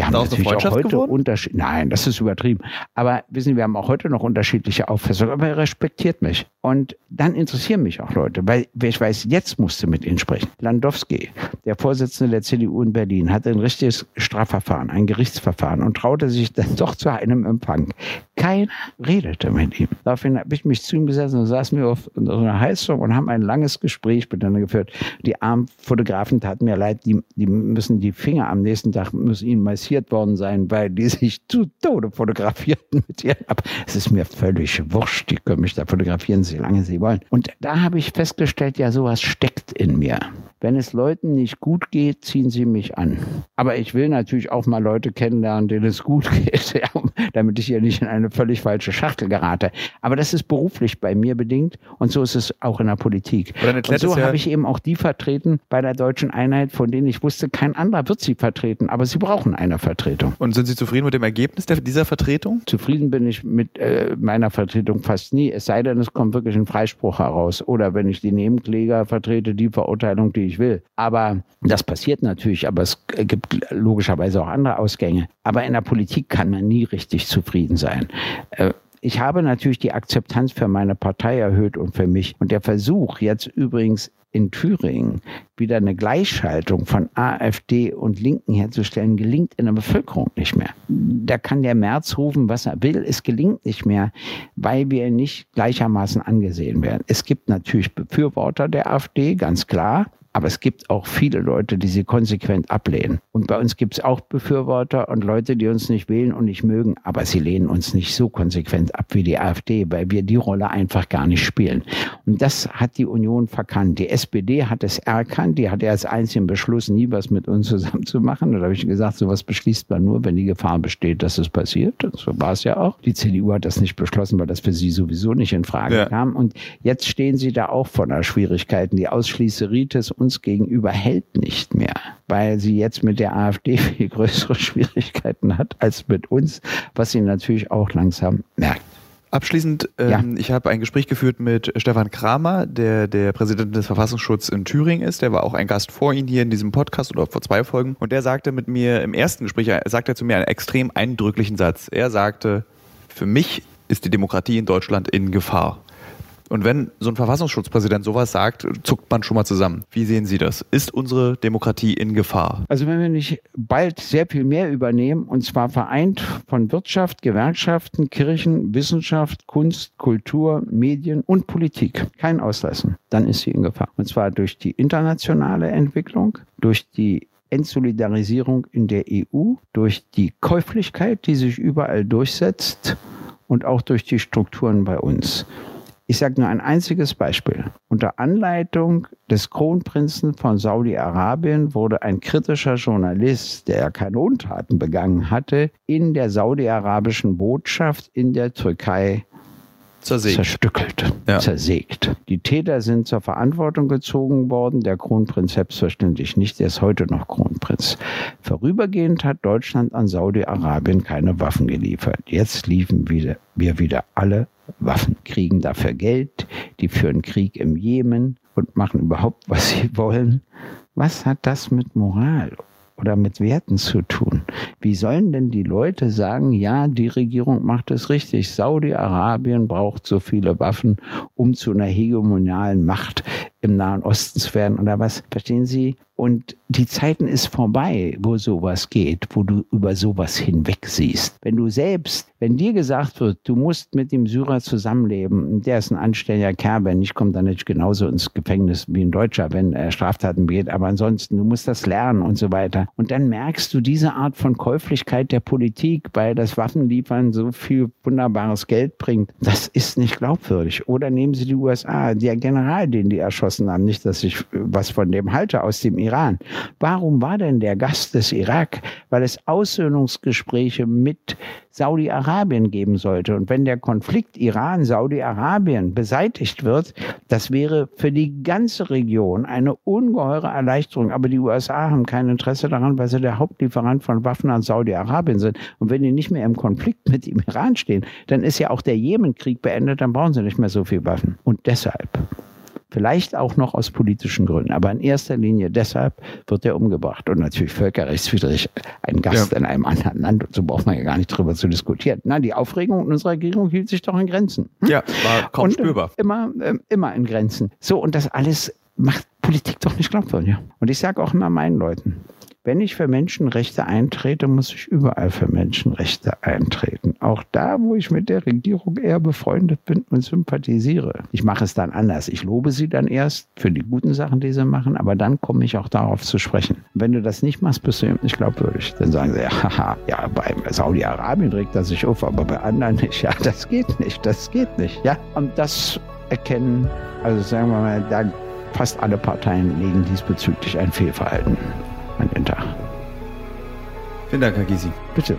Wir haben natürlich auch heute Unterschied. Nein, das ist übertrieben. Aber wissen Sie, wir haben auch heute noch unterschiedliche Auffassungen. Aber er respektiert mich. Und dann interessieren mich auch Leute, weil ich weiß, jetzt musste mit Ihnen sprechen. Landowski, der Vorsitzende der CDU in Berlin, hatte ein richtiges Strafverfahren, ein Gerichtsverfahren und traute sich dann <laughs> doch zu einem Empfang. Keiner redete mit ihm. Daraufhin habe ich mich zu ihm gesetzt und saßen wir auf so einer Heizung und haben ein langes Gespräch miteinander geführt. Die armen Fotografen taten mir leid, die, die müssen die Finger am nächsten Tag müssen ihnen mal massiert worden sein, weil die sich zu Tode fotografierten mit ihren Ab. Es ist mir völlig wurscht, die können mich da fotografieren, so lange sie wollen. Und da habe ich festgestellt, ja, sowas steckt in mir. Wenn es Leuten nicht gut geht, ziehen sie mich an. Aber ich will natürlich auch mal Leute kennenlernen, denen es gut geht, <laughs> ja, damit ich hier nicht in eine völlig falsche Schachtel gerate. Aber das ist beruflich bei mir bedingt und so ist es auch in der Politik. Und so ja habe ich eben auch die vertreten bei der deutschen Einheit, von denen ich wusste, kein anderer wird sie vertreten, aber sie brauchen eine Vertretung. Und sind Sie zufrieden mit dem Ergebnis dieser Vertretung? Zufrieden bin ich mit äh, meiner Vertretung fast nie, es sei denn, es kommt wirklich ein Freispruch heraus oder wenn ich die Nebenkläger vertrete, die Verurteilung, die ich will. Aber das passiert natürlich, aber es gibt logischerweise auch andere Ausgänge. Aber in der Politik kann man nie richtig zufrieden sein. Äh, ich habe natürlich die Akzeptanz für meine Partei erhöht und für mich. Und der Versuch, jetzt übrigens in Thüringen wieder eine Gleichschaltung von AfD und Linken herzustellen, gelingt in der Bevölkerung nicht mehr. Da kann der März rufen, was er will, es gelingt nicht mehr, weil wir nicht gleichermaßen angesehen werden. Es gibt natürlich Befürworter der AfD, ganz klar, Aber es gibt auch viele Leute, die sie konsequent ablehnen. Und bei uns gibt es auch Befürworter und Leute, die uns nicht wählen und nicht mögen, aber sie lehnen uns nicht so konsequent ab wie die AfD, weil wir die Rolle einfach gar nicht spielen. Und das hat die Union verkannt. Die SPD hat es erkannt, die hatte als einzigen Beschluss, nie was mit uns zusammen zu machen. Da habe ich gesagt, sowas beschließt man nur, wenn die Gefahr besteht, dass es passiert. Und so war es ja auch. Die CDU hat das nicht beschlossen, weil das für sie sowieso nicht in Frage ja. kam. Und jetzt stehen sie da auch vor einer Schwierigkeiten. Die Ausschließeritis uns gegenüber hält nicht mehr, weil sie jetzt mit der AfD <laughs> viel größere Schwierigkeiten hat als mit uns, was sie natürlich auch langsam merkt. Abschließend, ähm, ja. ich habe ein Gespräch geführt mit Stefan Kramer, der der Präsident des Verfassungsschutzes in Thüringen ist. Der war auch ein Gast vor Ihnen hier in diesem Podcast oder vor zwei Folgen. Und der sagte mit mir im ersten Gespräch, er sagte zu mir einen extrem eindrücklichen Satz. Er sagte, für mich ist die Demokratie in Deutschland in Gefahr. Und wenn so ein Verfassungsschutzpräsident sowas sagt, zuckt man schon mal zusammen. Wie sehen Sie das? Ist unsere Demokratie in Gefahr? Also wenn wir nicht bald sehr viel mehr übernehmen, und zwar vereint von Wirtschaft, Gewerkschaften, Kirchen, Wissenschaft, Kunst, Kultur, Medien und Politik, kein Auslassen, dann ist sie in Gefahr. Und zwar durch die internationale Entwicklung, durch die Entsolidarisierung in der EU, durch die Käuflichkeit, die sich überall durchsetzt und auch durch die Strukturen bei uns. Ich sage nur ein einziges Beispiel. Unter Anleitung des Kronprinzen von Saudi-Arabien wurde ein kritischer Journalist, der Kanontaten begangen hatte, in der saudi-arabischen Botschaft in der Türkei Zersägt. zerstückelt, ja. zersägt. Die Täter sind zur Verantwortung gezogen worden, der Kronprinz selbstverständlich nicht, er ist heute noch Kronprinz. Vorübergehend hat Deutschland an Saudi-Arabien keine Waffen geliefert. Jetzt liefern wir wieder alle Waffen, kriegen dafür Geld, die führen Krieg im Jemen und machen überhaupt, was sie wollen. Was hat das mit Moral oder mit Werten zu tun? Wie sollen denn die Leute sagen, ja, die Regierung macht es richtig, Saudi-Arabien braucht so viele Waffen, um zu einer hegemonialen Macht im Nahen Osten zu werden oder was? Verstehen Sie? Und die Zeiten ist vorbei, wo sowas geht, wo du über sowas hinweg siehst. Wenn du selbst, wenn dir gesagt wird, du musst mit dem Syrer zusammenleben, der ist ein anständiger Kerl, wenn nicht, kommt er nicht genauso ins Gefängnis wie ein Deutscher, wenn er Straftaten begeht, aber ansonsten, du musst das lernen und so weiter. Und dann merkst du diese Art von Käuflichkeit der Politik, weil das Waffenliefern so viel wunderbares Geld bringt. Das ist nicht glaubwürdig. Oder nehmen Sie die USA, der General, den die erschossen haben, nicht, dass ich was von dem halte aus dem Iran Iran. Warum war denn der Gast des Irak? Weil es Aussöhnungsgespräche mit Saudi-Arabien geben sollte. Und wenn der Konflikt Iran-Saudi-Arabien beseitigt wird, das wäre für die ganze Region eine ungeheure Erleichterung. Aber die USA haben kein Interesse daran, weil sie der Hauptlieferant von Waffen an Saudi-Arabien sind. Und wenn die nicht mehr im Konflikt mit dem Iran stehen, dann ist ja auch der Jemenkrieg beendet, dann brauchen sie nicht mehr so viel Waffen. Und deshalb Vielleicht auch noch aus politischen Gründen, aber in erster Linie deshalb wird er umgebracht. Und natürlich völkerrechtswidrig ein Gast ja. in einem anderen Land. Und so braucht man ja gar nicht drüber zu diskutieren. Na, die Aufregung unserer Regierung hielt sich doch in Grenzen. Hm? Ja, war kaum und, äh, spürbar. Immer, äh, immer in Grenzen. So, und das alles macht Politik doch nicht glaubwürdig. Und ich sage auch immer meinen Leuten, wenn ich für Menschenrechte eintrete, muss ich überall für Menschenrechte eintreten. Auch da, wo ich mit der Regierung eher befreundet bin und sympathisiere. Ich mache es dann anders. Ich lobe sie dann erst für die guten Sachen, die sie machen, aber dann komme ich auch darauf zu sprechen. Wenn du das nicht machst, bist du nicht glaubwürdig. Dann sagen sie, ja, haha, ja, bei Saudi-Arabien regt er sich auf, aber bei anderen nicht. Ja, das geht nicht, das geht nicht. Ja, und das erkennen, also sagen wir mal, da fast alle Parteien legen diesbezüglich ein Fehlverhalten an Tag. Vielen Dank, Herr Gysi. Bitte.